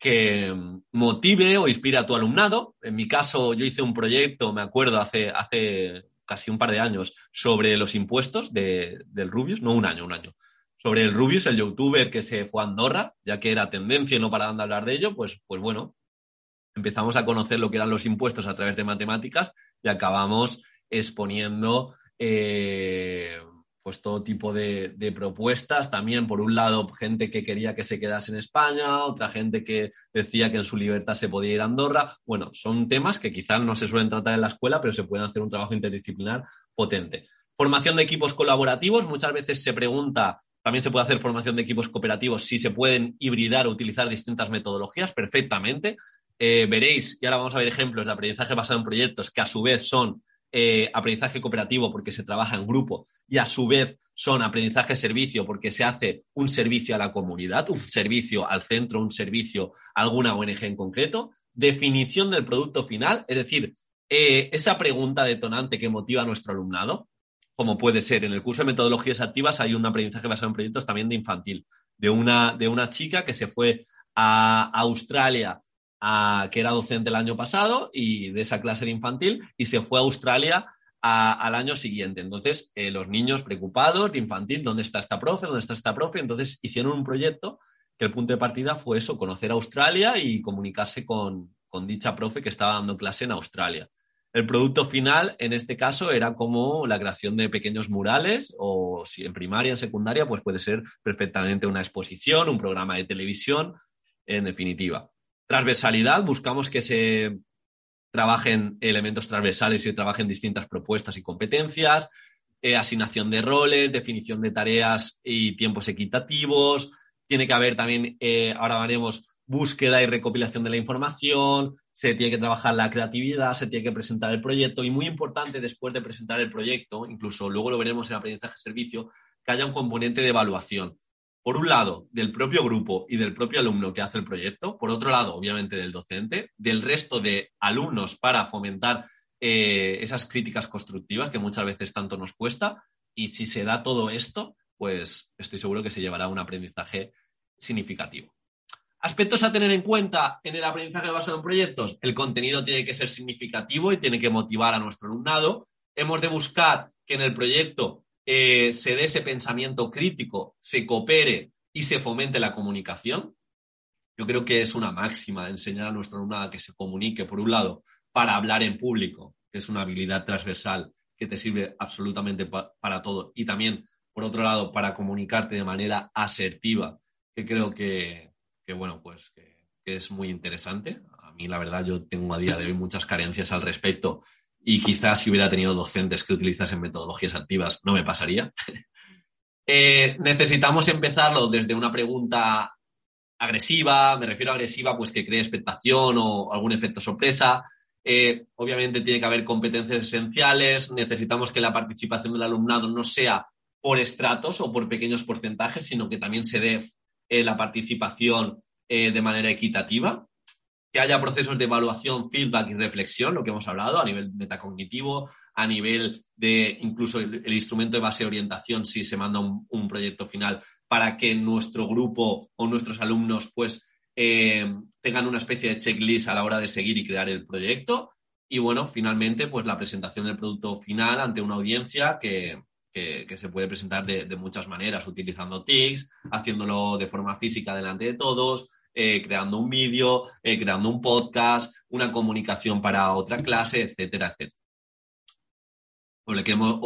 [SPEAKER 1] que motive o inspire a tu alumnado. En mi caso, yo hice un proyecto, me acuerdo, hace, hace casi un par de años, sobre los impuestos de, del Rubius, no un año, un año. Sobre el Rubius, el youtuber que se fue a Andorra, ya que era tendencia y no paraban de hablar de ello, pues, pues bueno, empezamos a conocer lo que eran los impuestos a través de matemáticas y acabamos exponiendo eh, pues todo tipo de, propuestas. También, por un lado, gente que quería que se quedase en España, otra gente que decía que en su libertad se podía ir a Andorra. Bueno, son temas que quizás no se suelen tratar en la escuela, pero se pueden hacer un trabajo interdisciplinar potente. Formación de equipos colaborativos. Muchas veces se pregunta, también se puede hacer formación de equipos cooperativos si se pueden hibridar o utilizar distintas metodologías. Perfectamente. Eh, veréis, y ahora vamos a ver ejemplos de aprendizaje basado en proyectos que a su vez son eh, aprendizaje cooperativo porque se trabaja en grupo y a su vez son aprendizaje servicio porque se hace un servicio a la comunidad, un servicio al centro, un servicio a alguna ONG en concreto. Definición del producto final, es decir, eh, esa pregunta detonante que motiva a nuestro alumnado, como puede ser en el curso de metodologías activas, hay un aprendizaje basado en proyectos también de infantil, de una, de una chica que se fue a Australia que era docente el año pasado y de esa clase de infantil y se fue a Australia al año siguiente. Entonces, eh, los niños preocupados de infantil, ¿dónde está esta profe? ¿Dónde está esta profe? Entonces, hicieron un proyecto que el punto de partida fue eso, conocer Australia y comunicarse con, con dicha profe que estaba dando clase en Australia. El producto final, en este caso, era como la creación de pequeños murales o si en primaria, en secundaria, pues puede ser perfectamente una exposición, un programa de televisión, en definitiva. Transversalidad, buscamos que se trabajen elementos transversales y se trabajen distintas propuestas y competencias, eh, asignación de roles, definición de tareas y tiempos equitativos. Tiene que haber también, eh, ahora haremos búsqueda y recopilación de la información, se tiene que trabajar la creatividad, se tiene que presentar el proyecto y muy importante después de presentar el proyecto, incluso luego lo veremos en aprendizaje servicio, que haya un componente de evaluación por un lado, del propio grupo y del propio alumno que hace el proyecto, por otro lado, obviamente, del docente, del resto de alumnos para fomentar eh, esas críticas constructivas que muchas veces tanto nos cuesta. Y si se da todo esto, pues estoy seguro que se llevará un aprendizaje significativo. Aspectos a tener en cuenta en el aprendizaje basado en proyectos. El contenido tiene que ser significativo y tiene que motivar a nuestro alumnado. Hemos de buscar que en el proyecto eh, se dé ese pensamiento crítico, se coopere y se fomente la comunicación. Yo creo que es una máxima enseñar a nuestro alumnado a que se comunique, por un lado, para hablar en público, que es una habilidad transversal que te sirve absolutamente para todo, y también, por otro lado, para comunicarte de manera asertiva, que creo que, bueno, pues que, que es muy interesante. A mí, la verdad, yo tengo a día de hoy muchas carencias al respecto y quizás si hubiera tenido docentes que utilizasen metodologías activas no me pasaría. Eh, necesitamos empezarlo desde una pregunta agresiva, me refiero a agresiva, pues que cree expectación o algún efecto sorpresa. Eh, obviamente tiene que haber competencias esenciales, necesitamos que la participación del alumnado no sea por estratos o por pequeños porcentajes, sino que también se dé eh, la participación de manera equitativa que haya procesos de evaluación, feedback y reflexión, lo que hemos hablado a nivel metacognitivo, a nivel de incluso el, instrumento de base de orientación, si se manda un, proyecto final, para que nuestro grupo o nuestros alumnos pues eh, tengan una especie de checklist a la hora de seguir y crear el proyecto. Y bueno, finalmente, pues la presentación del producto final ante una audiencia que, se puede presentar de, de, muchas maneras, utilizando TICs, haciéndolo de forma física delante de todos, eh, creando un vídeo, eh, creando un podcast, una comunicación para otra clase, etcétera, etcétera. O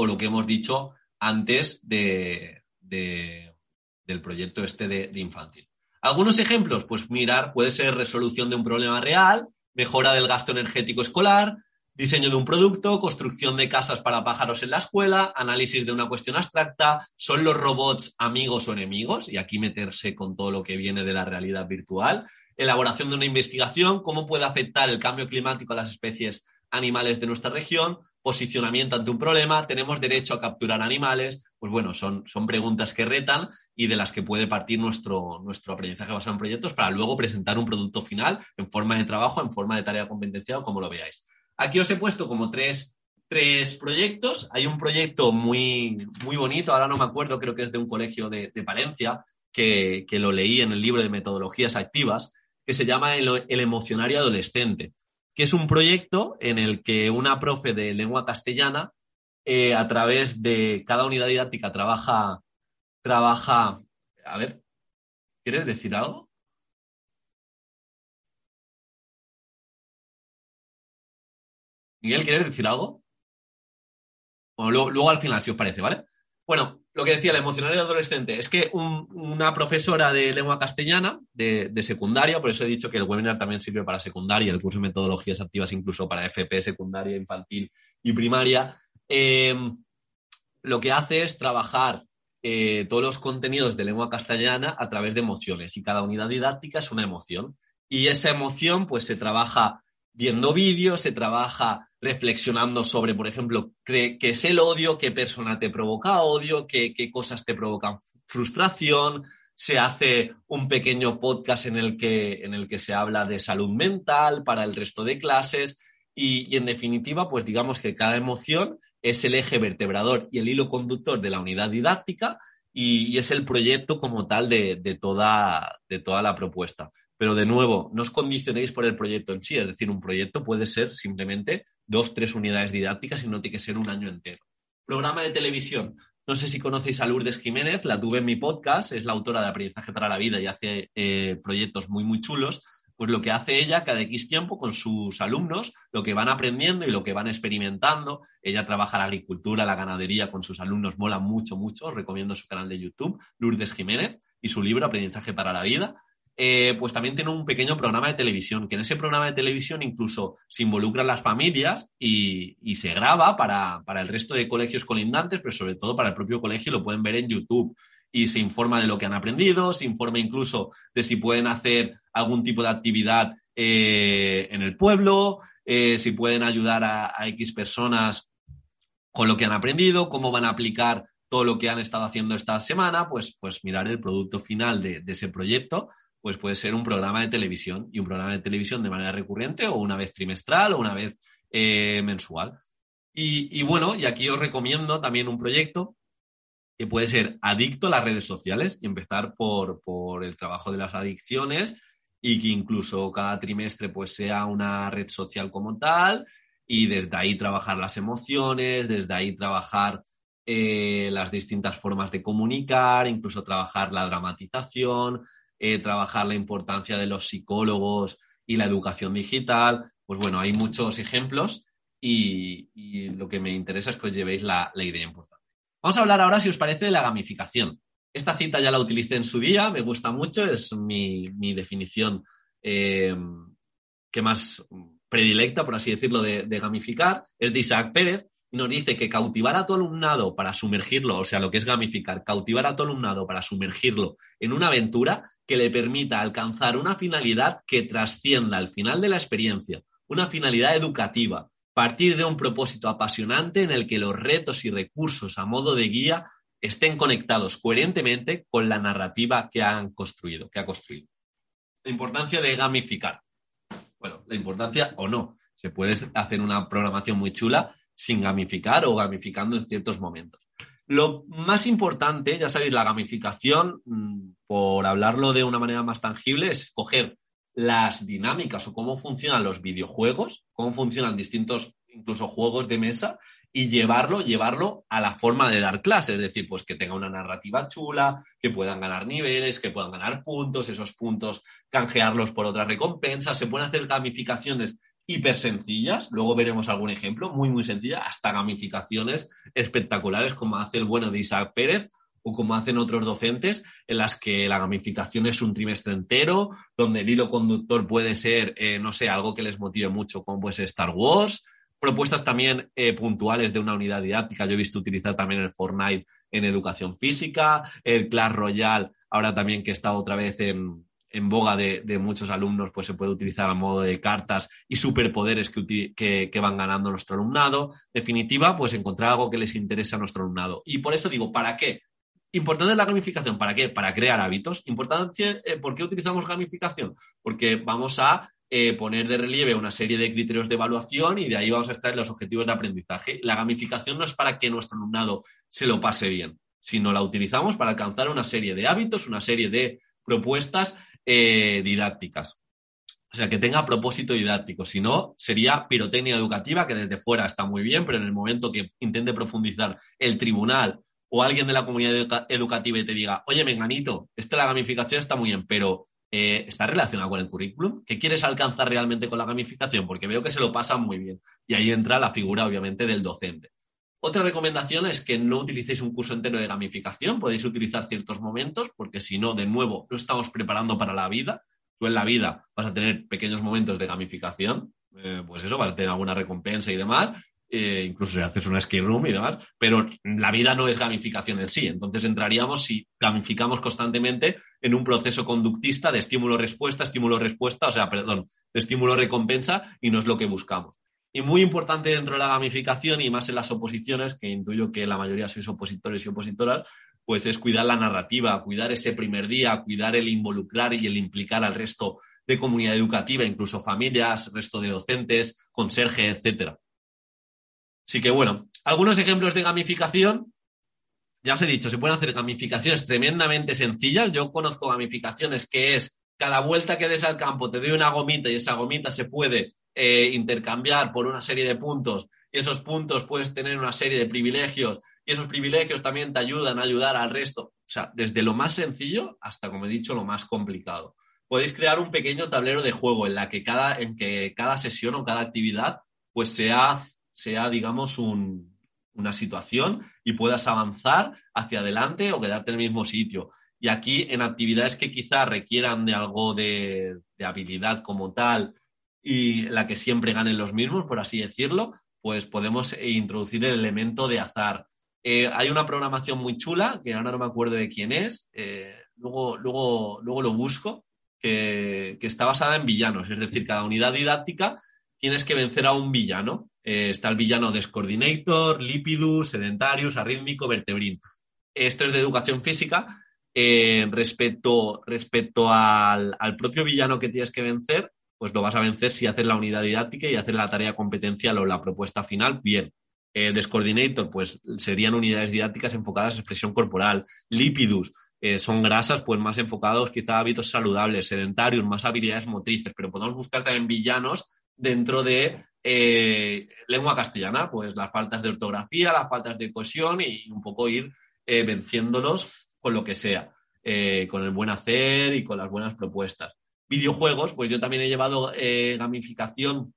[SPEAKER 1] lo que hemos, dicho antes de, del proyecto este de, de infantil. Algunos ejemplos, pues mirar, puede ser resolución de un problema real, mejora del gasto energético escolar, diseño de un producto, construcción de casas para pájaros en la escuela, análisis de una cuestión abstracta, ¿son los robots amigos o enemigos? Y aquí meterse con todo lo que viene de la realidad virtual. Elaboración de una investigación, ¿cómo puede afectar el cambio climático a las especies animales de nuestra región? Posicionamiento ante un problema, ¿tenemos derecho a capturar animales? Pues bueno, son, son preguntas que retan y de las que puede partir nuestro, nuestro aprendizaje basado en proyectos para luego presentar un producto final en forma de trabajo, en forma de tarea competencial, como lo veáis. Aquí os he puesto como tres, proyectos. Hay un proyecto muy, muy bonito, ahora no me acuerdo, creo que es de un colegio de, de Palencia, que, lo leí en el libro de metodologías activas, que se llama el, emocionario adolescente, que es un proyecto en el que una profe de lengua castellana, eh, a través de cada unidad didáctica, trabaja, trabaja, a ver, ¿quieres decir algo? Miguel, ¿quieres decir algo? Bueno, luego, al final, si os parece, ¿vale? Bueno, lo que decía, la emocionalidad adolescente, es que una profesora de lengua castellana de, secundaria, por eso he dicho que el webinar también sirve para secundaria, el curso de metodologías activas incluso para FP, secundaria, infantil y primaria, em, lo que hace es trabajar eh, todos los contenidos de lengua castellana a través de emociones y cada unidad didáctica es una emoción. Y esa emoción pues se trabaja viendo vídeos, se trabaja reflexionando sobre, por ejemplo, qué es el odio, qué persona te provoca odio, qué, cosas te provocan frustración. Se hace un pequeño podcast en el, que, en el que se habla de salud mental para el resto de clases. Y, en definitiva, pues digamos que cada emoción es el eje vertebrador y el hilo conductor de la unidad didáctica y, es el proyecto como tal de, toda, de toda la propuesta. Pero de nuevo, no os condicionéis por el proyecto en sí, es decir, un proyecto puede ser simplemente dos, tres unidades didácticas y no tiene que ser un año entero. Programa de televisión. No sé si conocéis a Lourdes Jiménez, la tuve en mi podcast, es la autora de Aprendizaje para la Vida y hace eh, proyectos muy, muy chulos. Pues lo que hace ella cada X tiempo con sus alumnos, lo que van aprendiendo y lo que van experimentando. Ella trabaja la agricultura, la ganadería con sus alumnos, mola mucho, mucho. Recomiendo su canal de YouTube, Lourdes Jiménez, y su libro Aprendizaje para la Vida. Eh, pues también tiene un pequeño programa de televisión, que en ese programa de televisión incluso se involucran las familias y, se graba para, el resto de colegios colindantes, pero sobre todo para el propio colegio lo pueden ver en YouTube. Y se informa de lo que han aprendido, se informa incluso de si pueden hacer algún tipo de actividad eh, en el pueblo, eh, si pueden ayudar a, X personas con lo que han aprendido, cómo van a aplicar todo lo que han estado haciendo esta semana, pues, pues mirar el producto final de ese proyecto pues puede ser un programa de televisión y un programa de televisión de manera recurrente o una vez trimestral o una vez eh, mensual. Y, bueno, y aquí os recomiendo también un proyecto que puede ser adicto a las redes sociales y empezar por, por el trabajo de las adicciones y que incluso cada trimestre pues sea una red social como tal y desde ahí trabajar las emociones, desde ahí trabajar eh, las distintas formas de comunicar, incluso trabajar la dramatización, eh, trabajar la importancia de los psicólogos y la educación digital. Pues bueno, hay muchos ejemplos y, lo que me interesa es que os llevéis la, idea importante. Vamos a hablar ahora, si os parece, de la gamificación. Esta cita ya la utilicé en su día, me gusta mucho, es mi, definición eh, que más predilecta, por así decirlo, de, gamificar, es de Isaac Pérez, y nos dice que cautivar a tu alumnado para sumergirlo, o sea, lo que es gamificar, cautivar a tu alumnado para sumergirlo en una aventura que le permita alcanzar una finalidad que trascienda al final de la experiencia, una finalidad educativa, partir de un propósito apasionante en el que los retos y recursos a modo de guía estén conectados coherentemente con la narrativa que han construido, que ha construido. La importancia de gamificar. Bueno, la importancia o no. Se puede hacer una programación muy chula sin gamificar o gamificando en ciertos momentos. Lo más importante, ya sabéis, la gamificación, mm, por hablarlo de una manera más tangible, es coger las dinámicas o cómo funcionan los videojuegos, cómo funcionan distintos incluso juegos de mesa y llevarlo, llevarlo a la forma de dar clases, es decir, pues que tenga una narrativa chula, que puedan ganar niveles, que puedan ganar puntos, esos puntos canjearlos por otras recompensas, se pueden hacer gamificaciones hiper sencillas, luego veremos algún ejemplo, muy, muy sencilla, hasta gamificaciones espectaculares como hace el bueno de Isaac Pérez o como hacen otros docentes, en las que la gamificación es un trimestre entero, donde el hilo conductor puede ser, eh, no sé, algo que les motive mucho, como puede ser Star Wars, propuestas también eh, puntuales de una unidad didáctica. Yo he visto utilizar también el Fortnite en educación física, el Clash Royale, ahora también que está otra vez en, boga de, muchos alumnos, pues se puede utilizar a modo de cartas y superpoderes que, que, van ganando nuestro alumnado. Definitiva, pues encontrar algo que les interese a nuestro alumnado. Y por eso digo, ¿para qué? Importante la gamificación, ¿para qué? Para crear hábitos. Importante, eh, ¿por qué utilizamos gamificación? Porque vamos a eh, poner de relieve una serie de criterios de evaluación y de ahí vamos a extraer los objetivos de aprendizaje. La gamificación no es para que nuestro alumnado se lo pase bien, sino la utilizamos para alcanzar una serie de hábitos, una serie de propuestas eh, didácticas. O sea, que tenga propósito didáctico. Si no, sería pirotecnia educativa, que desde fuera está muy bien, pero en el momento que intente profundizar el tribunal o alguien de la comunidad educativa y te diga, oye, menganito, esta la gamificación está muy bien, pero eh, está relacionado con el currículum. ¿Qué quieres alcanzar realmente con la gamificación? Porque veo que se lo pasan muy bien. Y ahí entra la figura, obviamente, del docente. Otra recomendación es que no utilicéis un curso entero de gamificación, podéis utilizar ciertos momentos, porque si no, de nuevo, no estamos preparando para la vida. Tú en la vida vas a tener pequeños momentos de gamificación, eh, pues eso, vas a tener alguna recompensa y demás, eh, incluso si haces una skate room y demás, pero la vida no es gamificación en sí. Entonces entraríamos si gamificamos constantemente en un proceso conductista de estímulo-respuesta, estímulo-respuesta, o sea, perdón, de estímulo-recompensa y no es lo que buscamos. Y muy importante dentro de la gamificación y más en las oposiciones, que intuyo que la mayoría sois opositores y opositoras, pues es cuidar la narrativa, cuidar ese primer día, cuidar el involucrar y el implicar al resto de comunidad educativa, incluso familias, resto de docentes, conserje, etcétera. Así que bueno, algunos ejemplos de gamificación. Ya os he dicho, se pueden hacer gamificaciones tremendamente sencillas. Yo conozco gamificaciones que es cada vuelta que des al campo te doy una gomita y esa gomita se puede eh, intercambiar por una serie de puntos y esos puntos puedes tener una serie de privilegios y esos privilegios también te ayudan a ayudar al resto. O sea, desde lo más sencillo hasta, como he dicho, lo más complicado. Podéis crear un pequeño tablero de juego en la que cada, en que cada sesión o cada actividad pues sea sea, digamos, una situación y puedas avanzar hacia adelante o quedarte en el mismo sitio. Y aquí, en actividades que quizá requieran de algo de, habilidad como tal y la que siempre ganen los mismos, por así decirlo, pues podemos introducir el elemento de azar. Eh, hay una programación muy chula, que ahora no me acuerdo de quién es, eh, luego, luego, luego lo busco, que, está basada en villanos, es decir, cada unidad didáctica tienes que vencer a un villano. Eh, está el villano Descoordinator, Lipidus, Sedentarius, Arrítmico, Vertebrin. Esto es de educación física. Eh, respecto respecto al, propio villano que tienes que vencer, pues lo vas a vencer si haces la unidad didáctica y haces la tarea competencial o la propuesta final, bien. Eh, Descoordinator, pues serían unidades didácticas enfocadas a expresión corporal. Lipidus, son grasas pues más enfocados quizá a hábitos saludables. Sedentarius, más habilidades motrices, pero podemos buscar también villanos dentro de eh, lengua castellana, pues las faltas de ortografía, las faltas de cohesión y un poco ir eh, venciéndolos con lo que sea, eh, con el buen hacer y con las buenas propuestas. Videojuegos, pues yo también he llevado gamificación,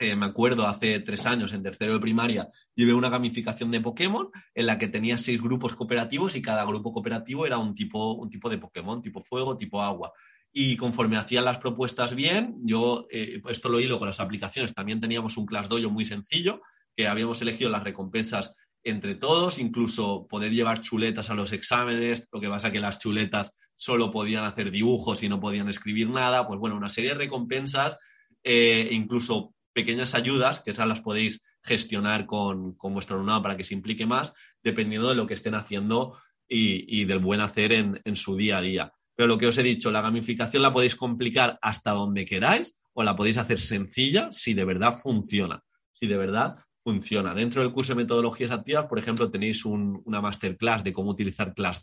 [SPEAKER 1] me acuerdo hace tres años en tercero de primaria, llevé una gamificación de Pokémon en la que tenía seis grupos cooperativos y cada grupo cooperativo era un tipo, un tipo de Pokémon, tipo fuego, tipo agua. Y conforme hacían las propuestas bien, yo eh, esto lo hilo con las aplicaciones, también teníamos un Class Dojo muy sencillo, que habíamos elegido las recompensas entre todos, incluso poder llevar chuletas a los exámenes, lo que pasa que las chuletas solo podían hacer dibujos y no podían escribir nada, pues bueno, una serie de recompensas, eh, incluso pequeñas ayudas, que esas las podéis gestionar con, vuestro alumnado para que se implique más, dependiendo de lo que estén haciendo y, del buen hacer en, en su día a día. Pero lo que os he dicho, la gamificación la podéis complicar hasta donde queráis o la podéis hacer sencilla si de verdad funciona. Si de verdad funciona. Dentro del curso de metodologías activas, por ejemplo, tenéis una masterclass de cómo utilizar Class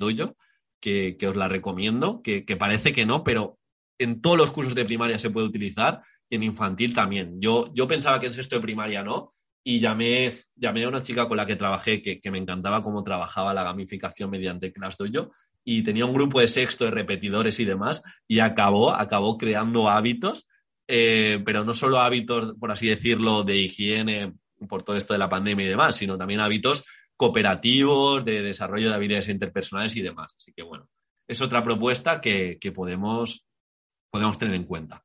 [SPEAKER 1] Que, os la recomiendo, que, parece que no, pero en todos los cursos de primaria se puede utilizar y en infantil también. Yo, yo pensaba que en sexto de primaria no, y llamé, llamé a una chica con la que trabajé que, me encantaba cómo trabajaba la gamificación mediante Class Dojo y tenía un grupo de sexto de repetidores y demás y acabó, acabó creando hábitos, eh, pero no solo hábitos, por así decirlo, de higiene por todo esto de la pandemia y demás, sino también hábitos cooperativos, de desarrollo de habilidades interpersonales y demás. Así que bueno, es otra propuesta que, podemos, podemos tener en cuenta.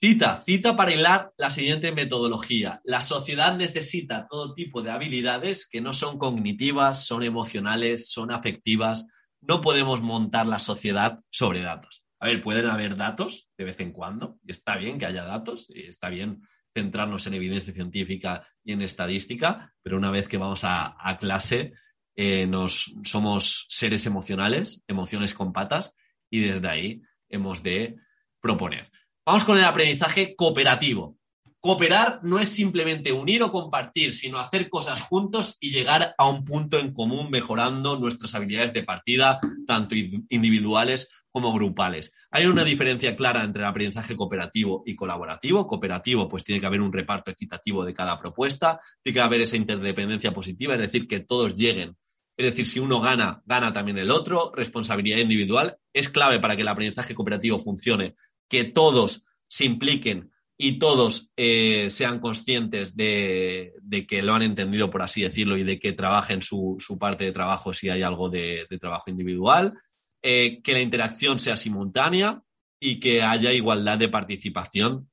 [SPEAKER 1] Cita, cita para hilar la siguiente metodología. La sociedad necesita todo tipo de habilidades que no son cognitivas, son emocionales, son afectivas. No podemos montar la sociedad sobre datos. A ver, pueden haber datos de vez en cuando, y está bien que haya datos, y está bien centrarnos en evidencia científica y en estadística, pero una vez que vamos a, clase, eh, nos, somos seres emocionales, emociones con patas, y desde ahí hemos de proponer. Vamos con el aprendizaje cooperativo. Cooperar no es simplemente unir o compartir, sino hacer cosas juntos y llegar a un punto en común mejorando nuestras habilidades de partida, tanto individuales como grupales. Hay una diferencia clara entre el aprendizaje cooperativo y colaborativo. Cooperativo, pues tiene que haber un reparto equitativo de cada propuesta, tiene que haber esa interdependencia positiva, es decir, que todos lleguen. Es decir, si uno gana, gana también el otro. Responsabilidad individual es clave para que el aprendizaje cooperativo funcione, que todos se impliquen y todos eh, sean conscientes de, que lo han entendido, por así decirlo, y de que trabajen su, parte de trabajo si hay algo de, trabajo individual, eh, que la interacción sea simultánea y que haya igualdad de participación.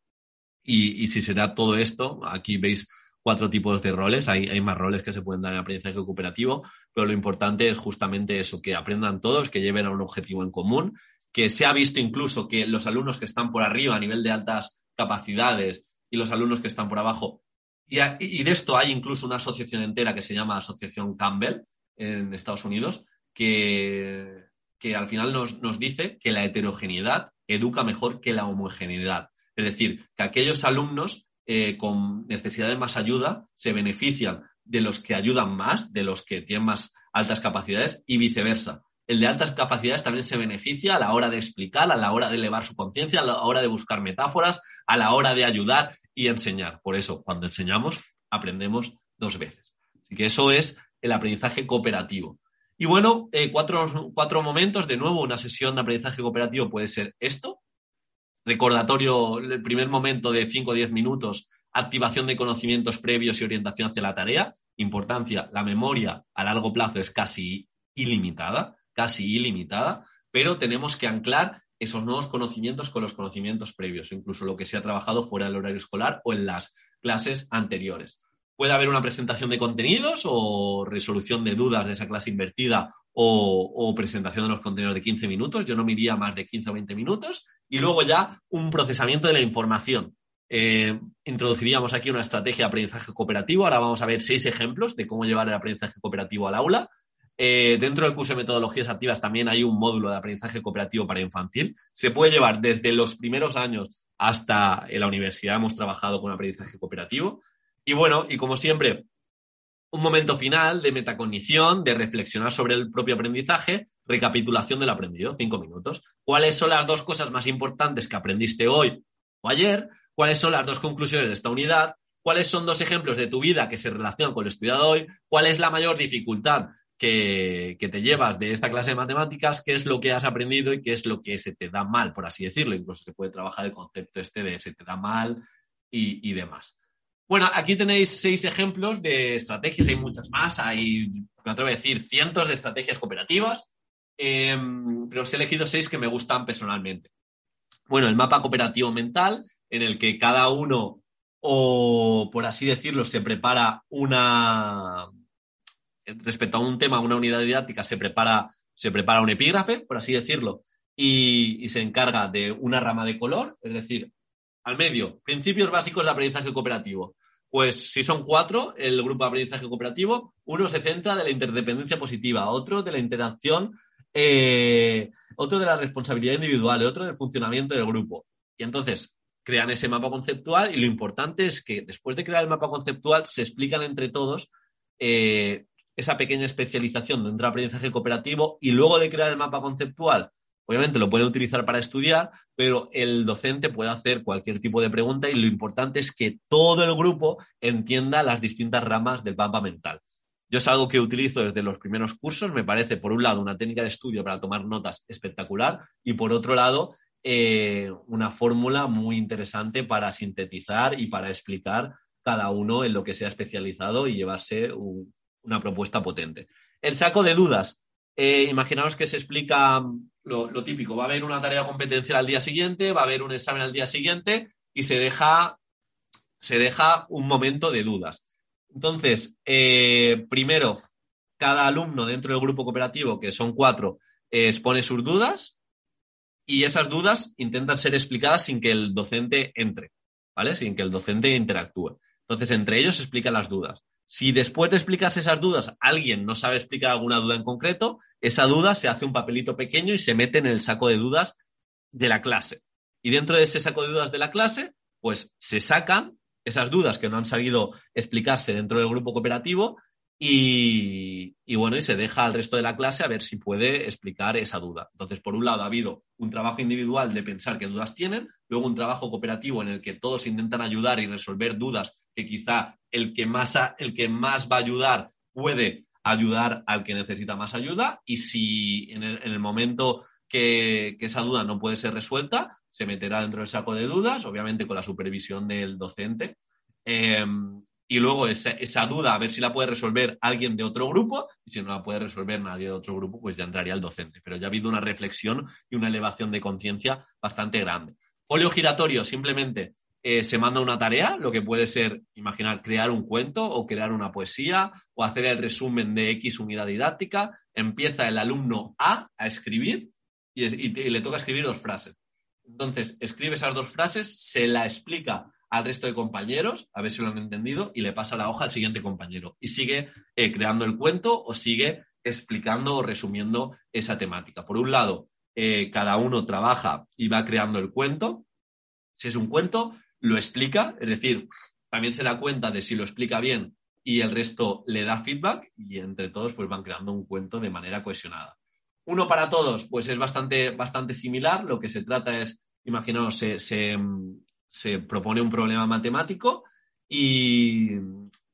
[SPEAKER 1] Y, si se da todo esto, aquí veis cuatro tipos de roles, hay, hay, más roles que se pueden dar en aprendizaje cooperativo, pero lo importante es justamente eso, que aprendan todos, que lleven a un objetivo en común, que se ha visto incluso que los alumnos que están por arriba a nivel de altas capacidades y los alumnos que están por abajo. Y, de esto hay incluso una asociación entera que se llama Asociación Campbell en Estados Unidos, que, que al final nos, nos dice que la heterogeneidad educa mejor que la homogeneidad. Es decir, que aquellos alumnos eh, con necesidad de más ayuda se benefician de los que ayudan más, de los que tienen más altas capacidades y viceversa el de altas capacidades también se beneficia a la hora de explicar, a la hora de elevar su conciencia, a la hora de buscar metáforas, a la hora de ayudar y enseñar. Por eso, cuando enseñamos, aprendemos dos veces. Así que eso es el aprendizaje cooperativo. Y bueno, eh, cuatro, momentos. De nuevo, una sesión de aprendizaje cooperativo puede ser esto. Recordatorio, el primer momento de 5 o 10 minutos, activación de conocimientos previos y orientación hacia la tarea. Importancia, la memoria a largo plazo es casi ilimitada casi ilimitada, pero tenemos que anclar esos nuevos conocimientos con los conocimientos previos, incluso lo que se ha trabajado fuera del horario escolar o en las clases anteriores. Puede haber una presentación de contenidos o resolución de dudas de esa clase invertida o, presentación de los contenidos de 15 minutos. Yo no me iría más de 15 o 20 minutos. Y luego ya un procesamiento de la información. Eh, introduciríamos aquí una estrategia de aprendizaje cooperativo. Ahora vamos a ver seis ejemplos de cómo llevar el aprendizaje cooperativo al aula. Eh, dentro del curso de metodologías activas también hay un módulo de aprendizaje cooperativo para infantil. Se puede llevar desde los primeros años hasta en la universidad. Hemos trabajado con aprendizaje cooperativo. Y bueno, y como siempre, un momento final de metacognición, de reflexionar sobre el propio aprendizaje, recapitulación del aprendido, cinco minutos. ¿Cuáles son las dos cosas más importantes que aprendiste hoy o ayer? ¿Cuáles son las dos conclusiones de esta unidad? ¿Cuáles son dos ejemplos de tu vida que se relacionan con lo estudiado hoy? ¿Cuál es la mayor dificultad que, te llevas de esta clase de matemáticas, qué es lo que has aprendido y qué es lo que se te da mal, por así decirlo. Incluso se puede trabajar el concepto este de se te da mal y, demás. Bueno, aquí tenéis seis ejemplos de estrategias, hay muchas más, hay, me atrevo a decir, cientos de estrategias cooperativas, em, pero os he elegido seis que me gustan personalmente. bueno, el mapa cooperativo mental, en el que cada uno, o por así decirlo, se prepara una, respecto a un tema, una unidad didáctica, se prepara, se prepara un epígrafe, por así decirlo, y, y se encarga de una rama de color, es decir, al medio, principios básicos de aprendizaje cooperativo. Pues si son cuatro, el grupo de aprendizaje cooperativo, uno se centra de la interdependencia positiva, otro de la interacción, eh, otro de la responsabilidad individual, otro del funcionamiento del grupo. Y entonces crean ese mapa conceptual y lo importante es que después de crear el mapa conceptual se explican entre todos eh, esa pequeña especialización dentro del aprendizaje cooperativo y luego de crear el mapa conceptual Obviamente lo puede utilizar para estudiar, pero el docente puede hacer cualquier tipo de pregunta y lo importante es que todo el grupo entienda las distintas ramas del mapa mental. Yo es algo que utilizo desde los primeros cursos, me parece, por un lado, una técnica de estudio para tomar notas espectacular y, por otro lado, eh, una fórmula muy interesante para sintetizar y para explicar cada uno en lo que sea especializado y llevarse una propuesta potente. El saco de dudas. Eh, imaginaos que se explica lo, típico, va a haber una tarea competencial al día siguiente, va a haber un examen al día siguiente y se deja, se deja un momento de dudas. Entonces, eh, primero, cada alumno dentro del grupo cooperativo, que son cuatro, expone sus dudas y esas dudas intentan ser explicadas sin que el docente entre, ¿vale? Sin que el docente interactúe. Entonces, entre ellos se explican las dudas. Si después de explicas esas dudas alguien no sabe explicar alguna duda en concreto, esa duda se hace un papelito pequeño y se mete en el saco de dudas de la clase. Y dentro de ese saco de dudas de la clase, pues se sacan esas dudas que no han sabido explicarse dentro del grupo cooperativo y, bueno, y se deja al resto de la clase a ver si puede explicar esa duda. Entonces, por un lado, ha habido un trabajo individual de pensar qué dudas tienen, luego un trabajo cooperativo en el que todos intentan ayudar y resolver dudas que quizá el que más, el que más va a ayudar puede ayudar al que necesita más ayuda y si en el, momento que, esa duda no puede ser resuelta, se meterá dentro del saco de dudas, obviamente con la supervisión del docente. Em, y luego esa, duda, a ver si la puede resolver alguien de otro grupo, y si no la puede resolver nadie de otro grupo, pues ya entraría el docente. Pero ya ha habido una reflexión y una elevación de conciencia bastante grande. Folio giratorio, simplemente eh, se manda una tarea, lo que puede ser, imaginar, crear un cuento o crear una poesía o hacer el resumen de X unidad didáctica. Empieza el alumno A a escribir y, y le toca escribir dos frases. Entonces, escribe esas dos frases, se la explica al resto de compañeros, a ver si lo han entendido, y le pasa la hoja al siguiente compañero. Y sigue eh, creando el cuento o sigue explicando o resumiendo esa temática. Por un lado, eh, cada uno trabaja y va creando el cuento. Si es un cuento, lo explica, es decir, también se da cuenta de si lo explica bien y el resto le da feedback y entre todos pues van creando un cuento de manera cohesionada. Uno para todos, pues es bastante, bastante similar. Lo que se trata es, imaginaos, se, se propone un problema matemático y,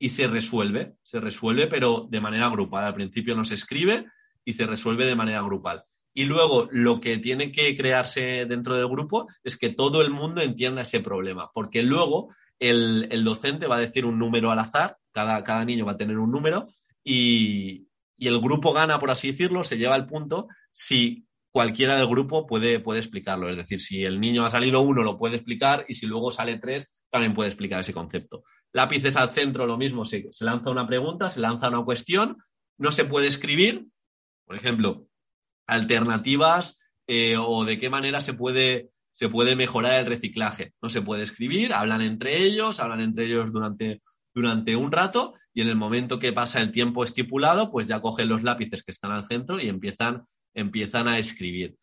[SPEAKER 1] se resuelve, se resuelve, pero de manera grupal. Al principio no se escribe y se resuelve de manera grupal. Y luego lo que tiene que crearse dentro del grupo es que todo el mundo entienda ese problema, porque luego el, docente va a decir un número al azar, cada, cada niño va a tener un número y, y, el grupo gana, por así decirlo, se lleva el punto si cualquiera del grupo puede, puede explicarlo. Es decir, si el niño ha salido uno, lo puede explicar y si luego sale tres, también puede explicar ese concepto. Lápices al centro, lo mismo, se, se lanza una pregunta, se lanza una cuestión, no se puede escribir, por ejemplo, alternativas eh, o de qué manera se puede, se puede mejorar el reciclaje. No se puede escribir, hablan entre ellos, hablan entre ellos durante, durante un rato y en el momento que pasa el tiempo estipulado, pues ya cogen los lápices que están al centro y empiezan empiezan a escribir.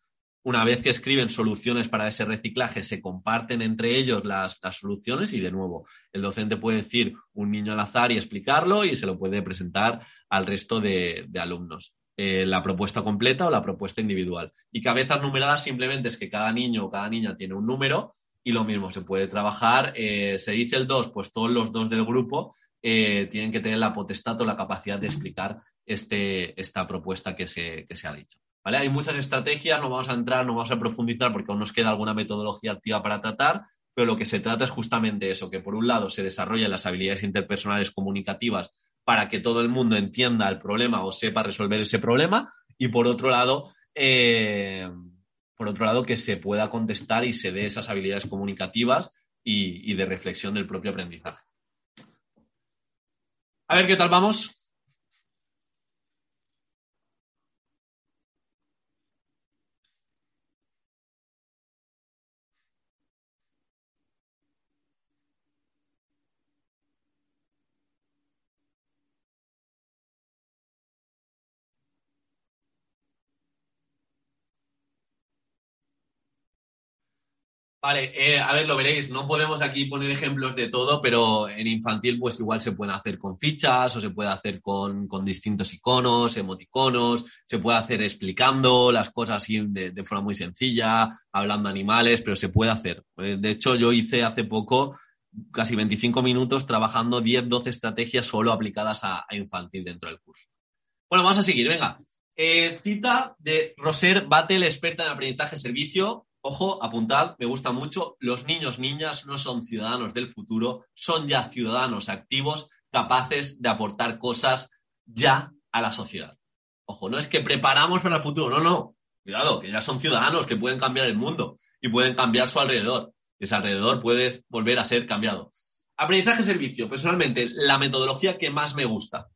[SPEAKER 1] Una vez que escriben soluciones para ese reciclaje, se comparten entre ellos las, soluciones y de nuevo, el docente puede decir un niño al azar y explicarlo y se lo puede presentar al resto de, alumnos. Eh, la propuesta completa o la propuesta individual. Y cabezas numeradas simplemente es que cada niño o cada niña tiene un número y lo mismo, se puede trabajar. Eh, se dice el 2, pues todos los dos del grupo eh, tienen que tener la potestad o la capacidad de explicar este, esta propuesta que se, que se ha dicho. Hay muchas estrategias, no vamos a entrar, no vamos a profundizar porque aún nos queda alguna metodología activa para tratar, pero lo que se trata es justamente eso, que por un lado se desarrollen las habilidades interpersonales comunicativas para que todo el mundo entienda el problema o sepa resolver ese problema, y por otro lado, eh, por otro lado, que se pueda contestar y se dé esas habilidades comunicativas y, y de reflexión del propio aprendizaje. A ver qué tal vamos. Vale, eh, a ver, lo veréis, no podemos aquí poner ejemplos de todo, pero en infantil pues igual se puede hacer con fichas o se puede hacer con, distintos iconos, emoticonos, se puede hacer explicando las cosas así de, forma muy sencilla, hablando animales, pero se puede hacer. Eh, de hecho, yo hice hace poco casi 25 minutos trabajando 10, 12 estrategias solo aplicadas a, infantil dentro del curso. Bueno, vamos a seguir, venga. Eh, cita de Roser Battle, experta en aprendizaje servicio, Ojo, apuntad, me gusta mucho, los niños, niñas no son ciudadanos del futuro, son ya ciudadanos activos capaces de aportar cosas ya a la sociedad. Ojo, no es que preparamos para el futuro, no, no. Cuidado, que ya son ciudadanos que pueden cambiar el mundo y pueden cambiar su alrededor. Ese alrededor puede volver a ser cambiado. Aprendizaje-servicio, personalmente, la metodología que más me gusta.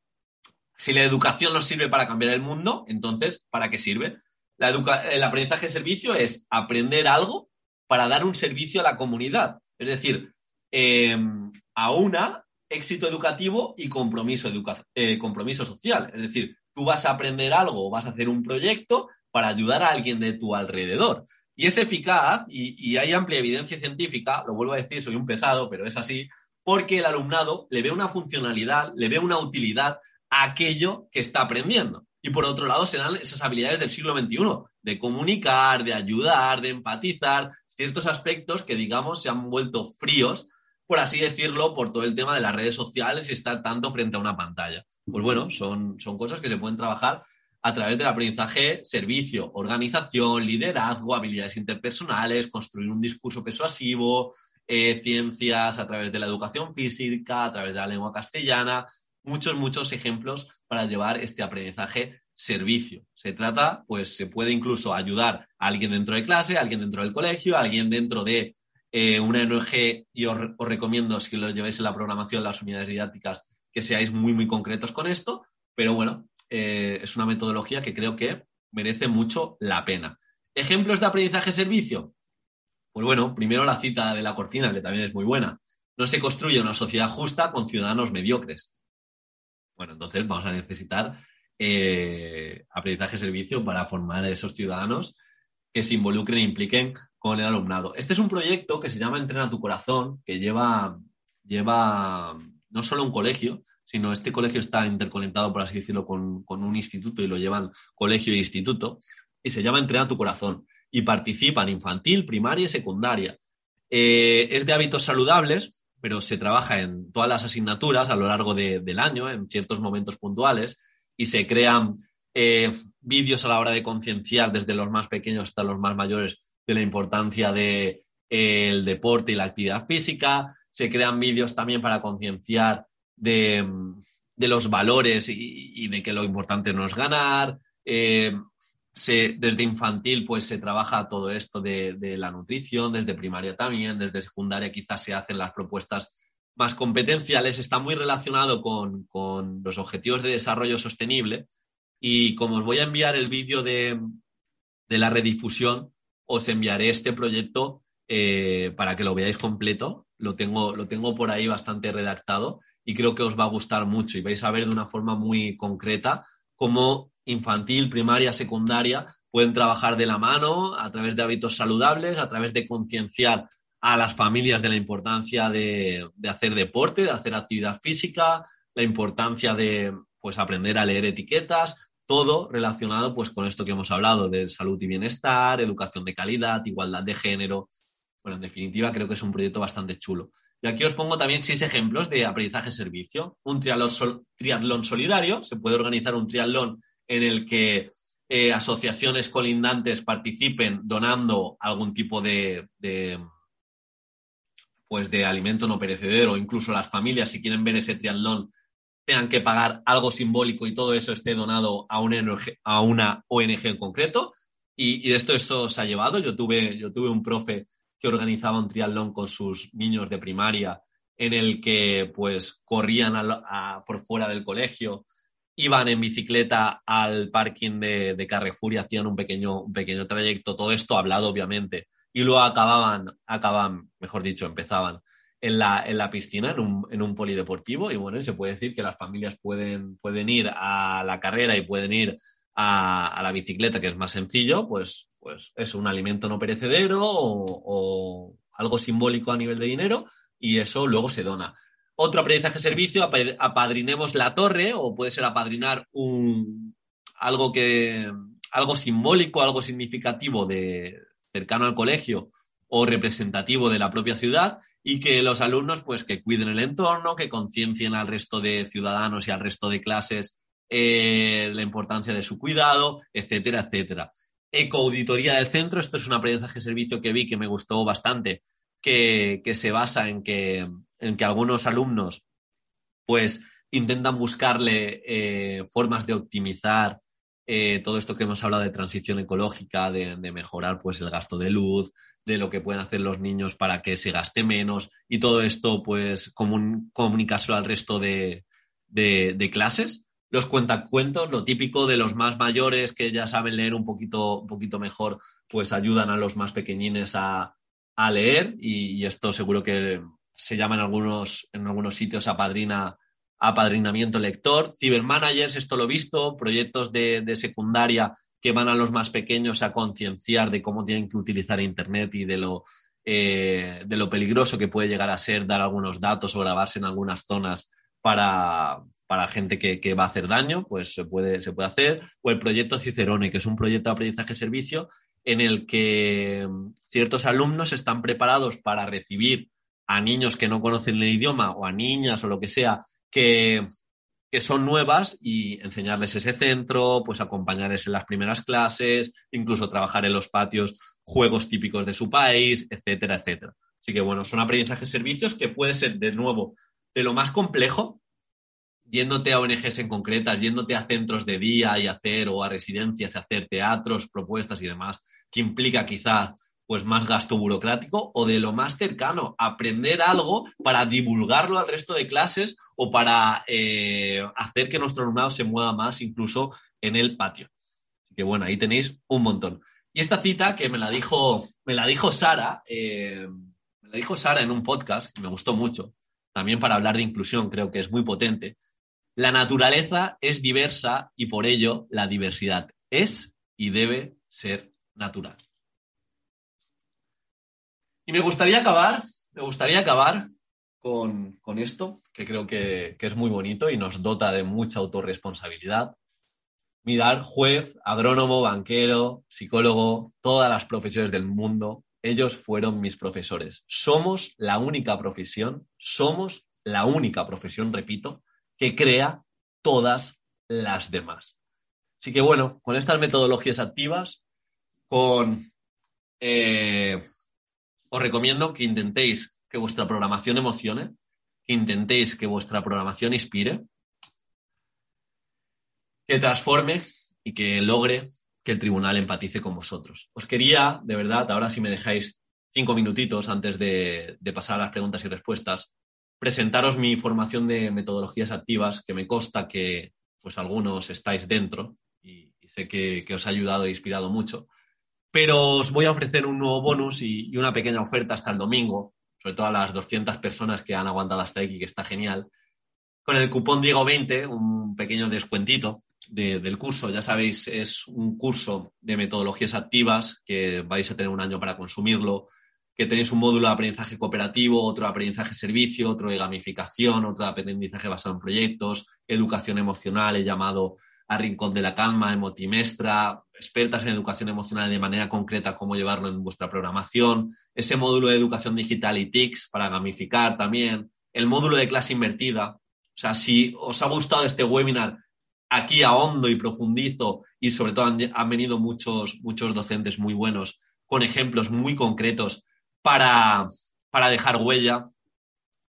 [SPEAKER 1] Si la educación nos sirve para cambiar el mundo, entonces, ¿para qué sirve? El aprendizaje servicio es aprender algo para dar un servicio a la comunidad. Es decir, em, a una éxito educativo y compromiso, eh, compromiso social. Es decir, tú vas a aprender algo o vas a hacer un proyecto para ayudar a alguien de tu alrededor. Y es eficaz y, y hay amplia evidencia científica, lo vuelvo a decir, soy un pesado, pero es así, porque el alumnado le ve una funcionalidad, le ve una utilidad a aquello que está aprendiendo. Y por otro lado, se dan esas habilidades del siglo XXI, de comunicar, de ayudar, de empatizar, ciertos aspectos que, digamos, se han vuelto fríos, por así decirlo, por todo el tema de las redes sociales y estar tanto frente a una pantalla. Pues bueno, son, son cosas que se pueden trabajar a través del aprendizaje, servicio, organización, liderazgo, habilidades interpersonales, construir un discurso persuasivo, eh, ciencias a través de la educación física, a través de la lengua castellana, muchos, muchos ejemplos para llevar este aprendizaje servicio. Se trata, pues se puede incluso ayudar a alguien dentro de clase, a alguien dentro del colegio, a alguien dentro de eh, una ONG y os, recomiendo, si lo lleváis en la programación, las unidades didácticas, que seáis muy, muy concretos con esto, pero bueno, eh, es una metodología que creo que merece mucho la pena. ¿Ejemplos de aprendizaje-servicio? Pues bueno, primero la cita de la cortina, que también es muy buena. No se construye una sociedad justa con ciudadanos mediocres. Bueno, entonces vamos a necesitar eh, aprendizaje-servicio para formar a esos ciudadanos que se involucren e impliquen con el alumnado. Este es un proyecto que se llama Entrena tu corazón, que lleva, lleva no solo un colegio, sino este colegio está interconectado, por así decirlo, con, un instituto y lo llevan colegio e instituto, y se llama Entrena tu corazón. Y participan infantil, primaria y secundaria. Eh, es de hábitos saludables, pero se trabaja en todas las asignaturas a lo largo del año, en ciertos momentos puntuales, y se crean eh, vídeos a la hora de concienciar desde los más pequeños hasta los más mayores de la importancia del de, deporte y la actividad física. Se crean vídeos también para concienciar de, los valores y, de que lo importante no es ganar. Eh, desde infantil pues se trabaja todo esto de, la nutrición, desde primaria también, desde secundaria quizás se hacen las propuestas más competenciales, está muy relacionado con, los objetivos de desarrollo sostenible y como os voy a enviar el vídeo de, la redifusión, os enviaré este proyecto eh, para que lo veáis completo. Lo tengo, lo tengo por ahí bastante redactado y creo que os va a gustar mucho y vais a ver de una forma muy concreta cómo infantil, primaria, secundaria, pueden trabajar de la mano a través de hábitos saludables, a través de concienciar a las familias de la importancia de, hacer deporte, de hacer actividad física, la importancia de pues, aprender a leer etiquetas, todo relacionado pues, con esto que hemos hablado de salud y bienestar, educación de calidad, igualdad de género. Bueno, en definitiva, creo que es un proyecto bastante chulo. Y aquí os pongo también seis ejemplos de aprendizaje-servicio. Un triatlón solidario, se puede organizar un triatlón en el que eh, asociaciones colindantes participen donando algún tipo de, pues de alimento no perecedero, incluso las familias, si quieren ver ese triatlón, tengan que pagar algo simbólico y todo eso esté donado a una ONG, a una ONG en concreto. Y, de esto esto se ha llevado. Yo tuve, yo tuve un profe que organizaba un triatlón con sus niños de primaria en el que pues corrían por fuera del colegio, iban en bicicleta al parking de, Carrefour y hacían un pequeño, un pequeño trayecto, todo esto hablado obviamente, y luego acababan, acaban, mejor dicho, empezaban en la, en la piscina, en un, en un, polideportivo, y bueno, se puede decir que las familias pueden, pueden ir a la carrera y pueden ir a, a la bicicleta, que es más sencillo, pues, pues es un alimento no perecedero o algo simbólico a nivel de dinero, y eso luego se dona. Otro aprendizaje-servicio, apadrinemos la torre o puede ser apadrinar un, algo, que, algo simbólico, algo significativo de, cercano al colegio o representativo de la propia ciudad y que los alumnos pues que cuiden el entorno, que conciencien al resto de ciudadanos y al resto de clases eh, la importancia de su cuidado, etcétera, etcétera. Ecoauditoría del centro, esto es un aprendizaje-servicio que vi que me gustó bastante, que, se basa en que, en que algunos alumnos pues intentan buscarle eh, formas de optimizar eh, todo esto que hemos hablado de transición ecológica, de, mejorar pues el gasto de luz, de lo que pueden hacer los niños para que se gaste menos y todo esto pues comun comunicárselo al resto de, de, clases. Los cuentacuentos, lo típico de los más mayores que ya saben leer un poquito, un poquito mejor, pues ayudan a los más pequeñines a, a leer y, esto seguro que se llama en algunos, en algunos sitios apadrina, apadrinamiento lector. Cibermanagers, esto lo he visto, proyectos de, secundaria que van a los más pequeños a concienciar de cómo tienen que utilizar Internet y de lo, eh, de lo peligroso que puede llegar a ser dar algunos datos o grabarse en algunas zonas para, para gente que, que, va a hacer daño, pues se puede, se puede hacer. O el proyecto Cicerone, que es un proyecto de aprendizaje-servicio en el que ciertos alumnos están preparados para recibir a niños que no conocen el idioma o a niñas o lo que sea que, son nuevas y enseñarles ese centro, pues acompañarles en las primeras clases, incluso trabajar en los patios juegos típicos de su país, etcétera, etcétera. Así que bueno, son aprendizajes servicios que puede ser de nuevo de lo más complejo, yéndote a ONGs en concretas, yéndote a centros de día y hacer o a residencias y hacer teatros, propuestas y demás, que implica quizá pues más gasto burocrático o de lo más cercano, aprender algo para divulgarlo al resto de clases o para eh, hacer que nuestro alumnado se mueva más incluso en el patio. Así que bueno, ahí tenéis un montón. Y esta cita que me la dijo, me la dijo Sara, eh, me la dijo Sara en un podcast que me gustó mucho, también para hablar de inclusión, creo que es muy potente. La naturaleza es diversa y por ello la diversidad es y debe ser natural. Y me gustaría acabar, me gustaría acabar con, esto, que creo que, es muy bonito y nos dota de mucha autorresponsabilidad. Mirar, juez, agrónomo, banquero, psicólogo, todas las profesiones del mundo, ellos fueron mis profesores. Somos la única profesión, somos la única profesión, repito, que crea todas las demás. Así que bueno, con estas metodologías activas con... Eh, os recomiendo que intentéis que vuestra programación emocione, que intentéis que vuestra programación inspire, que transforme y que logre que el tribunal empatice con vosotros. Os quería, de verdad, ahora si me dejáis cinco minutitos antes de, pasar a las preguntas y respuestas, presentaros mi formación de metodologías activas, que me consta que pues algunos estáis dentro y, sé que, que, os ha ayudado e inspirado mucho pero os voy a ofrecer un nuevo bonus y, una pequeña oferta hasta el domingo, sobre todo a las 200 personas que han aguantado hasta aquí, que está genial. Con el cupón Diego20, un pequeño descuentito del curso. Ya sabéis, es un curso de metodologías activas que vais a tener un año para consumirlo, que tenéis un módulo de aprendizaje cooperativo, otro de aprendizaje servicio, otro de gamificación, otro de aprendizaje basado en proyectos, educación emocional, he llamado a Rincón de la Calma, Emotimestra, expertas en educación emocional de manera concreta, cómo llevarlo en vuestra programación, ese módulo de educación digital y TICS para gamificar también, el módulo de clase invertida. O sea, si os ha gustado este webinar, aquí ahondo y profundizo y sobre todo han, venido muchos, muchos docentes muy buenos con ejemplos muy concretos para, para dejar huella.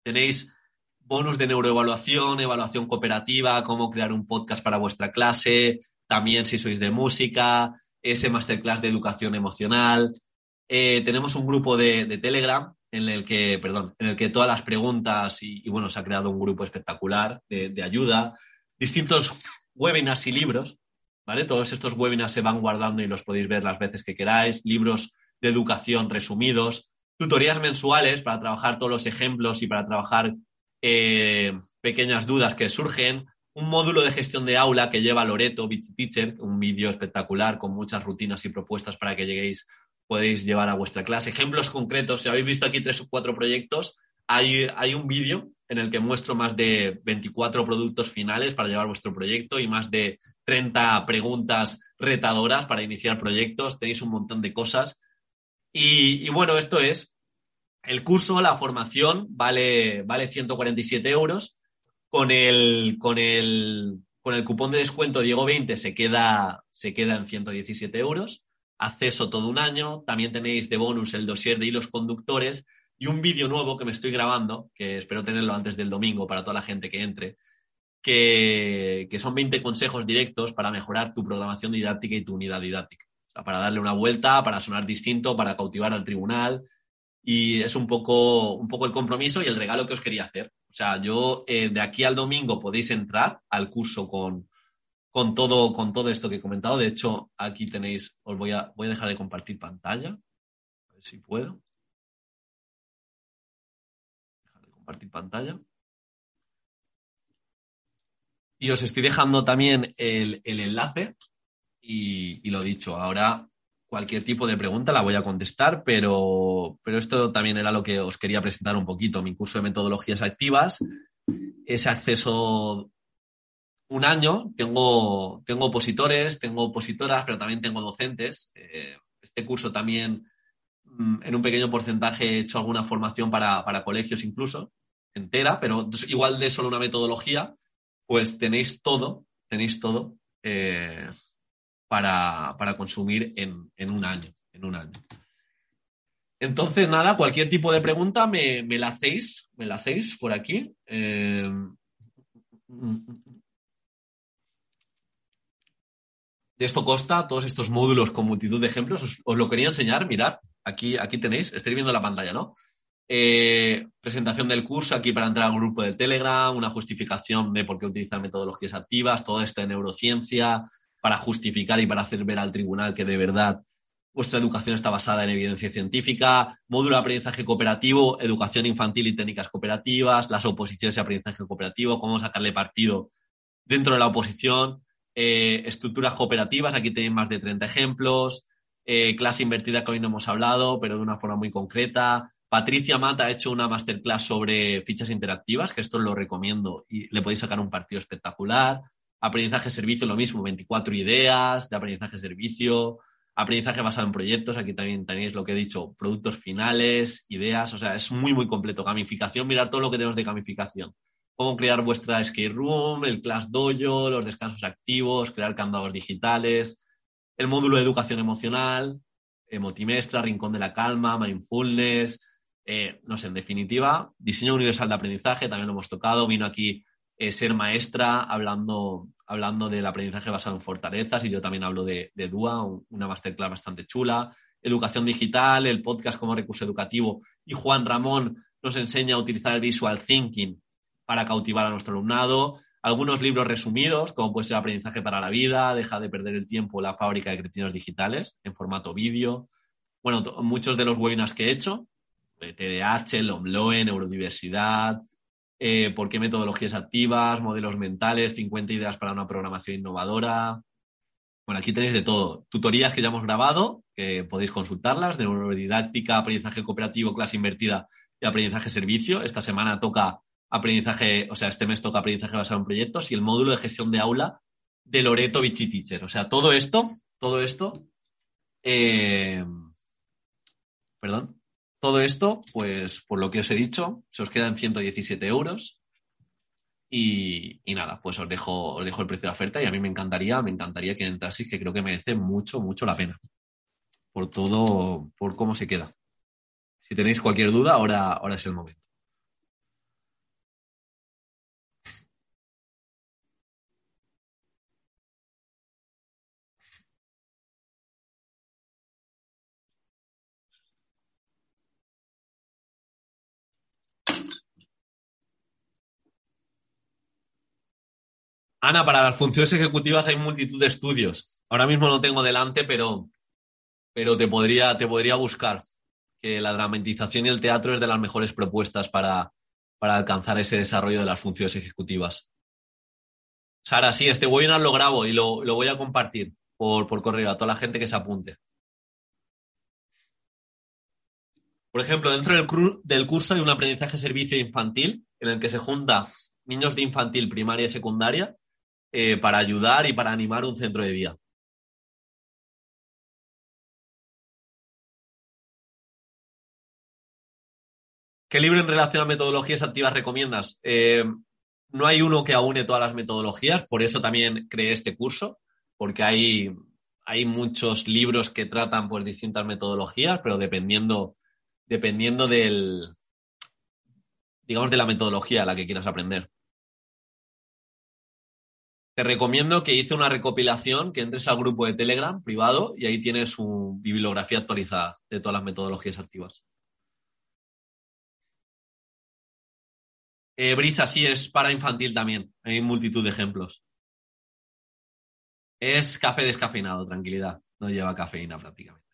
[SPEAKER 1] Tenéis bonus de neuroevaluación, evaluación cooperativa, cómo crear un podcast para vuestra clase, también si sois de música, ese masterclass de educación emocional. Eh, tenemos un grupo de, Telegram en el que, perdón, en el que todas las preguntas y, bueno, se ha creado un grupo espectacular de, ayuda, distintos webinars y libros, ¿vale? Todos estos webinars se van guardando y los podéis ver las veces que queráis, libros de educación resumidos, tutorías mensuales para trabajar todos los ejemplos y para trabajar eh, pequeñas dudas que surgen, un módulo de gestión de aula que lleva Loreto, Beach Teacher, un vídeo espectacular con muchas rutinas y propuestas para que lleguéis, podéis llevar a vuestra clase. Ejemplos concretos, si habéis visto aquí tres o cuatro proyectos, hay, hay un vídeo en el que muestro más de 24 productos finales para llevar vuestro proyecto y más de 30 preguntas retadoras para iniciar proyectos. Tenéis un montón de cosas. Y, bueno, esto es el curso, la formación, vale, vale 147 euros con el, con el, con el cupón de descuento Diego 20 se queda, se queda en 117 euros. Acceso todo un año. También tenéis de bonus el dossier de hilos conductores y un vídeo nuevo que me estoy grabando, que espero tenerlo antes del domingo para toda la gente que entre, que, que son 20 consejos directos para mejorar tu programación didáctica y tu unidad didáctica. O sea, para darle una vuelta, para sonar distinto, para cautivar al tribunal. Y es un poco, un poco el compromiso y el regalo que os quería hacer. O sea, yo eh, de aquí al domingo podéis entrar al curso con, con, todo, con todo esto que he comentado. De hecho, aquí tenéis, os voy a, voy a dejar de compartir pantalla. A ver si puedo. Dejar de compartir pantalla. Y os estoy dejando también el, enlace. Y, y, lo dicho, ahora cualquier tipo de pregunta la voy a contestar, pero, pero esto también era lo que os quería presentar un poquito, mi curso de metodologías activas, ese acceso un año, tengo, tengo opositores, tengo opositoras, pero también tengo docentes. Eh, este curso también, mm, en un pequeño porcentaje, he hecho alguna formación para, colegios incluso, entera, pero igual de solo una metodología, pues tenéis todo, tenéis todo. Eh, para, consumir en, un año. En un año. Entonces, nada, cualquier tipo de pregunta me, la hacéis, me la hacéis por aquí. Eh, de esto consta todos estos módulos con multitud de ejemplos. Os, lo quería enseñar, mirad, aquí, aquí tenéis, estoy viendo la pantalla, ¿no? Eh, presentación del curso aquí para entrar al grupo de Telegram, una justificación de por qué utilizar metodologías activas, todo esto de neurociencia, para justificar y para hacer ver al tribunal que de verdad vuestra educación está basada en evidencia científica, módulo de aprendizaje cooperativo, educación infantil y técnicas cooperativas, las oposiciones y aprendizaje cooperativo, cómo sacarle partido dentro de la oposición, eh, estructuras cooperativas, aquí tenéis más de 30 ejemplos, eh, clase invertida que hoy no hemos hablado, pero de una forma muy concreta. Patricia Mata ha hecho una masterclass sobre fichas interactivas, que esto lo recomiendo y le podéis sacar un partido espectacular. Aprendizaje servicio, lo mismo, 24 ideas de aprendizaje servicio, aprendizaje basado en proyectos, aquí también tenéis lo que he dicho, productos finales, ideas, o sea, es muy, muy completo. Gamificación, mirar todo lo que tenemos de gamificación. Cómo crear vuestra skate room, el class dojo, los descansos activos, crear candados digitales, el módulo de educación emocional, Emotimestra, Rincón de la Calma, Mindfulness, eh, no sé, en definitiva, diseño universal de aprendizaje, también lo hemos tocado, vino aquí eh, ser maestra hablando hablando del aprendizaje basado en fortalezas y yo también hablo de, DUA, una masterclass bastante chula, educación digital, el podcast como recurso educativo. Y Juan Ramón nos enseña a utilizar el visual thinking para cautivar a nuestro alumnado, algunos libros resumidos, como puede ser Aprendizaje para la Vida, Deja de perder el tiempo, La fábrica de cretinos digitales, en formato vídeo. Bueno, muchos de los webinars que he hecho, TDH, LOMLOE, Neurodiversidad, eh, por qué metodologías activas, modelos mentales, 50 ideas para una programación innovadora. Bueno, aquí tenéis de todo. Tutorías que ya hemos grabado, que podéis consultarlas, de neurodidáctica, aprendizaje cooperativo, clase invertida y aprendizaje servicio. Esta semana toca aprendizaje, o sea, este mes toca aprendizaje basado en proyectos y el módulo de gestión de aula de Loreto Vichy Teacher. O sea, todo esto, todo esto, eh, perdón, todo esto, pues por lo que os he dicho, se os quedan 117 euros. Y, nada, pues os dejo, os dejo el precio de oferta y a mí me encantaría, me encantaría que entraseis, que creo que merece mucho, mucho la pena. Por todo, por cómo se queda. Si tenéis cualquier duda, ahora, ahora es el momento. Ana, para las funciones ejecutivas hay multitud de estudios. Ahora mismo no tengo delante, pero, pero te, podría, te podría buscar. Que la dramatización y el teatro es de las mejores propuestas para, para alcanzar ese desarrollo de las funciones ejecutivas. Sara, sí, este webinar lo grabo y lo, voy a compartir por, por correo a toda la gente que se apunte. Por ejemplo, dentro del, curso hay un aprendizaje servicio infantil en el que se junta niños de infantil, primaria y secundaria eh, para ayudar y para animar un centro de día. ¿Qué libro en relación a metodologías activas recomiendas? Eh, no hay uno que aúne todas las metodologías, por eso también creé este curso, porque hay, hay muchos libros que tratan pues, distintas metodologías, pero dependiendo, dependiendo del, digamos, de la metodología a la que quieras aprender. Te recomiendo que hice una recopilación, que entres al grupo de Telegram privado y ahí tienes su bibliografía actualizada de todas las metodologías activas. Eh, Brisa sí es para infantil también. Hay multitud de ejemplos. Es café descafeinado, tranquilidad. No lleva cafeína prácticamente.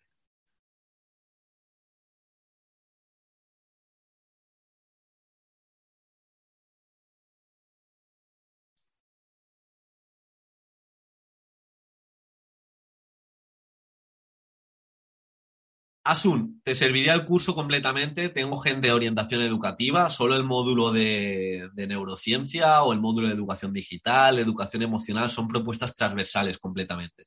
[SPEAKER 1] Asun, ¿te serviría el curso completamente? Tengo gente de orientación educativa, solo el módulo de, neurociencia o el módulo de educación digital, educación emocional, son propuestas transversales completamente.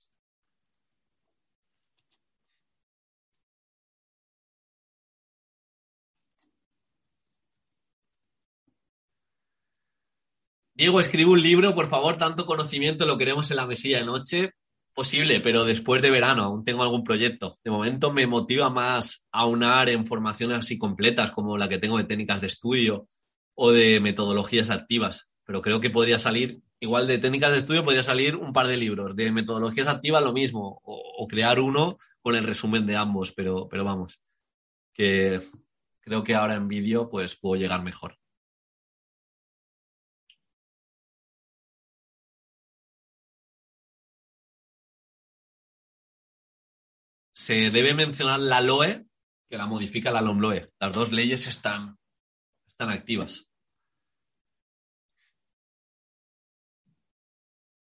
[SPEAKER 1] Diego, escribe un libro, por favor, tanto conocimiento lo queremos en la mesilla de noche. Posible, pero después de verano aún tengo algún proyecto. De momento me motiva más aunar en formaciones así completas como la que tengo de técnicas de estudio o de metodologías activas. Pero creo que podría salir, igual de técnicas de estudio podría salir un par de libros. De metodologías activas lo mismo. O, crear uno con el resumen de ambos. Pero, pero vamos, que creo que ahora en vídeo pues puedo llegar mejor. Se debe mencionar la LOE, que la modifica la LOMLOE. Las dos leyes están, están activas.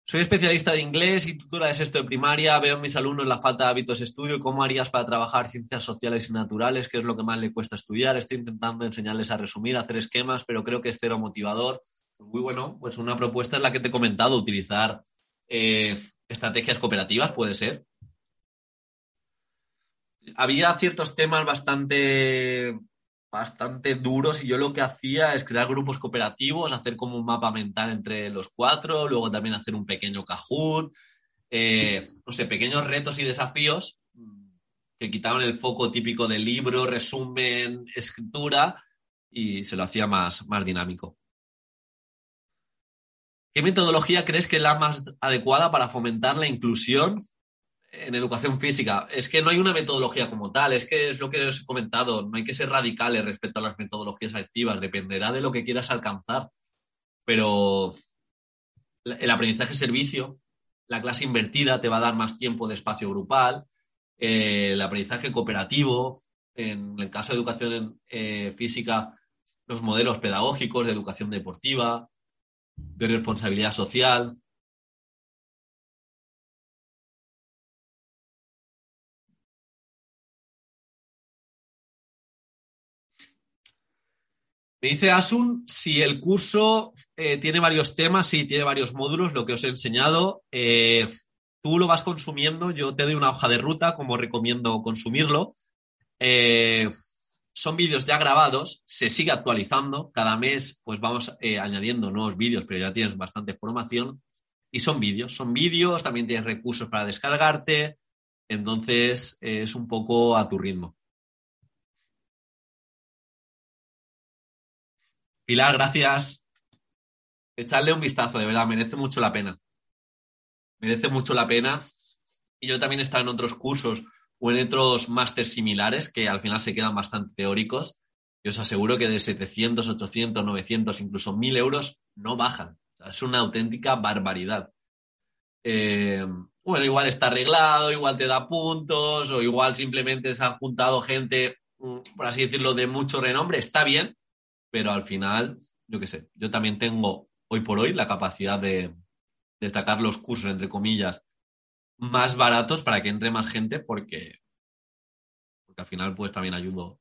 [SPEAKER 1] Soy especialista de inglés y tutora de sexto de primaria. Veo en mis alumnos la falta de hábitos de estudio. ¿Cómo harías para trabajar ciencias sociales y naturales? ¿Qué es lo que más le cuesta estudiar? Estoy intentando enseñarles a resumir, hacer esquemas, pero creo que es cero motivador. Muy bueno, pues una propuesta es la que te he comentado, utilizar eh, estrategias cooperativas, puede ser había ciertos temas bastante, bastante duros y yo lo que hacía es crear grupos cooperativos, hacer como un mapa mental entre los cuatro, luego también hacer un pequeño Kahoot, eh, no sé, pequeños retos y desafíos que quitaban el foco típico del libro, resumen, escritura y se lo hacía más, más dinámico. ¿Qué metodología crees que es la más adecuada para fomentar la inclusión en educación física. Es que no hay una metodología como tal, es que es lo que os he comentado, no hay que ser radicales respecto a las metodologías activas, dependerá de lo que quieras alcanzar. Pero el aprendizaje servicio, la clase invertida te va a dar más tiempo de espacio grupal, eh, el aprendizaje cooperativo, en el caso de educación eh, física, los modelos pedagógicos de educación deportiva, de responsabilidad social, Me dice Asun si el curso eh, tiene varios temas, sí, tiene varios módulos, lo que os he enseñado. Eh, tú lo vas consumiendo, yo te doy una hoja de ruta, como recomiendo consumirlo. Eh, son vídeos ya grabados, se sigue actualizando. Cada mes, pues vamos añadiendo nuevos vídeos, pero ya tienes bastante formación. Y son vídeos, son vídeos, también tienes recursos para descargarte. Entonces, es un poco a tu ritmo. Pilar, gracias. Echarle un vistazo, de verdad, merece mucho la pena. Merece mucho la pena. Y yo también he estado en otros cursos o en otros másteres similares que al final se quedan bastante teóricos. Y os aseguro que de 700, 800, 900, incluso 1000 euros no bajan. es una auténtica barbaridad. Eh, bueno, igual está arreglado, igual te da puntos, o igual simplemente se han juntado gente, mm, por así decirlo, de mucho renombre. Está bien, pero al final, yo qué sé, yo también tengo hoy por hoy la capacidad de destacar los cursos, entre comillas, más baratos para que entre más gente, porque, porque al final, pues también ayudo,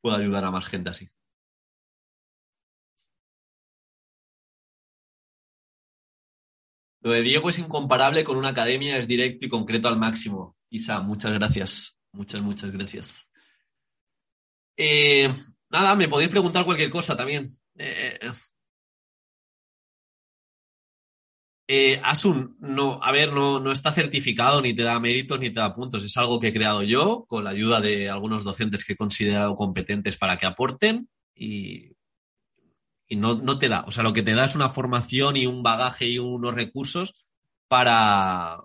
[SPEAKER 1] puedo ayudar a más gente así. Lo de Diego es incomparable con una academia, es directo y concreto al máximo. Isa, muchas gracias. Muchas, muchas gracias. Eh, nada, me podéis preguntar cualquier cosa también. Eh, eh, Asun, no, a ver, no, no está certificado, ni te da méritos, ni te da puntos. Es algo que he creado yo con la ayuda de algunos docentes que he considerado competentes para que aporten y y no, no te da. O sea, lo que te da es una formación y un bagaje y unos recursos para,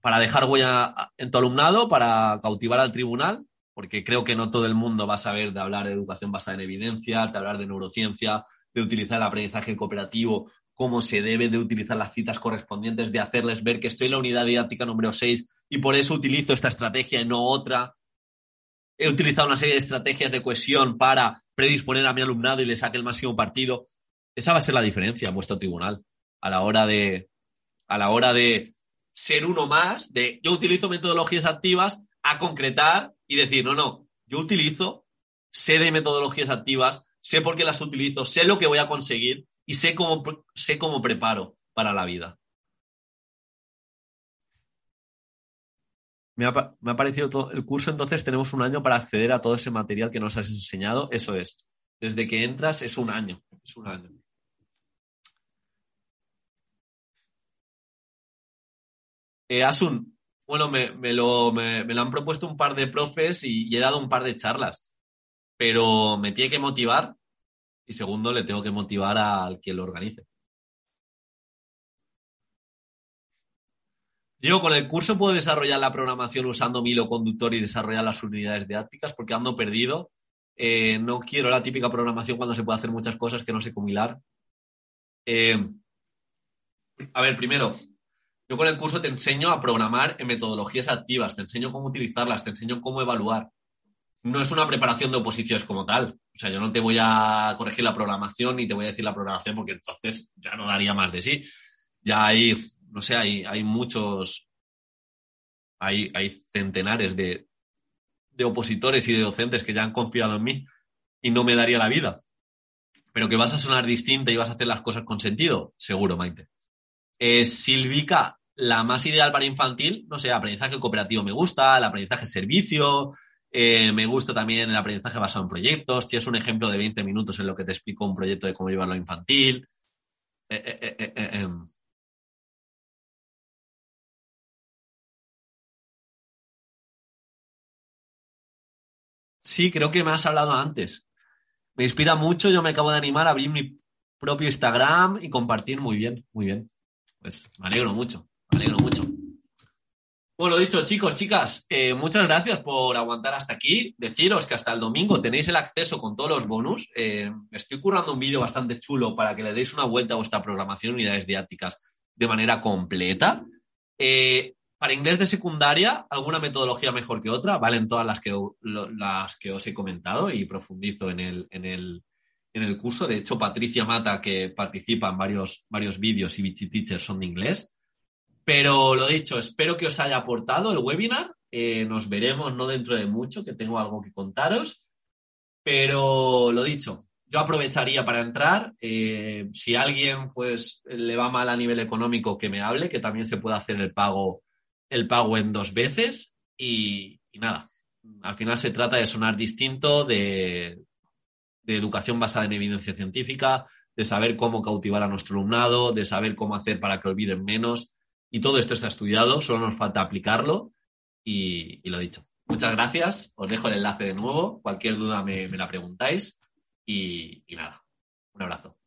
[SPEAKER 1] para dejar huella en tu alumnado, para cautivar al tribunal, porque creo que no todo el mundo va a saber de hablar de educación basada en evidencia, de hablar de neurociencia, de utilizar el aprendizaje cooperativo, cómo se debe de utilizar las citas correspondientes, de hacerles ver que estoy en la unidad didáctica número 6 y por eso utilizo esta estrategia y no otra. He utilizado una serie de estrategias de cohesión para predisponer a mi alumnado y le saque el máximo partido. Esa va a ser la diferencia en vuestro tribunal a la hora de, a la hora de ser uno más, de yo utilizo metodologías activas a concretar y decir, no, no, yo utilizo, sé de metodologías activas, sé por qué las utilizo, sé lo que voy a conseguir y sé cómo, sé cómo preparo para la vida. Me ha, parecido todo el curso, entonces tenemos un año para acceder a todo ese material que nos has enseñado. Eso es. Desde que entras es un año. Es un año. Eh, Asun, bueno, me, lo, me, lo, han propuesto un par de profes y, he dado un par de charlas, pero me tiene que motivar y segundo, le tengo que motivar al que lo organice. Yo con el curso puedo desarrollar la programación usando mi hilo conductor y desarrollar las unidades didácticas porque ando perdido. Eh, no quiero la típica programación cuando se puede hacer muchas cosas que no sé cómo hilar. Eh, a ver, primero, yo con el curso te enseño a programar en metodologías activas, te enseño cómo utilizarlas, te enseño cómo evaluar. No es una preparación de oposiciones como tal. O sea, yo no te voy a corregir la programación ni te voy a decir la programación porque entonces ya no daría más de sí. Ya hay no sé, hay, hay muchos, hay, hay centenares de, de opositores y de docentes que ya han confiado en mí y no me daría la vida. Pero que vas a sonar distinta y vas a hacer las cosas con sentido, seguro, Maite. Eh, Silvica, la más ideal para infantil, no sé, aprendizaje cooperativo me gusta, el aprendizaje servicio, eh, me gusta también el aprendizaje basado en proyectos. Tienes un ejemplo de 20 minutos en lo que te explico un proyecto de cómo llevarlo a infantil. Eh, em, Sí, creo que me has hablado antes. Me inspira mucho, yo me acabo de animar a abrir mi propio Instagram y compartir muy bien, muy bien. Pues me alegro mucho, me alegro mucho. Bueno, dicho, chicos, chicas, eh, muchas gracias por aguantar hasta aquí. Deciros que hasta el domingo tenéis el acceso con todos los bonus. Eh, estoy currando un vídeo bastante chulo para que le deis una vuelta a vuestra programación unidades didácticas de manera completa. Eh, para inglés de secundaria, alguna metodología mejor que otra, valen todas las que, las que os he comentado y profundizo en el, en el, en el curso. De hecho, Patricia Mata, que participa en varios, varios vídeos y Bichi Teacher son de inglés. Pero lo dicho, espero que os haya aportado el webinar. Eh, nos veremos no dentro de mucho, que tengo algo que contaros. Pero lo dicho, yo aprovecharía para entrar. Eh, si alguien pues le va mal a nivel económico, que me hable, que también se puede hacer el pago el pago en dos veces y, nada. Al final se trata de sonar distinto, de, de educación basada en evidencia científica, de saber cómo cautivar a nuestro alumnado, de saber cómo hacer para que olviden menos. Y todo esto está estudiado, solo nos falta aplicarlo y, lo dicho. Muchas gracias, os dejo el enlace de nuevo, cualquier duda me, la preguntáis y, y nada, un abrazo.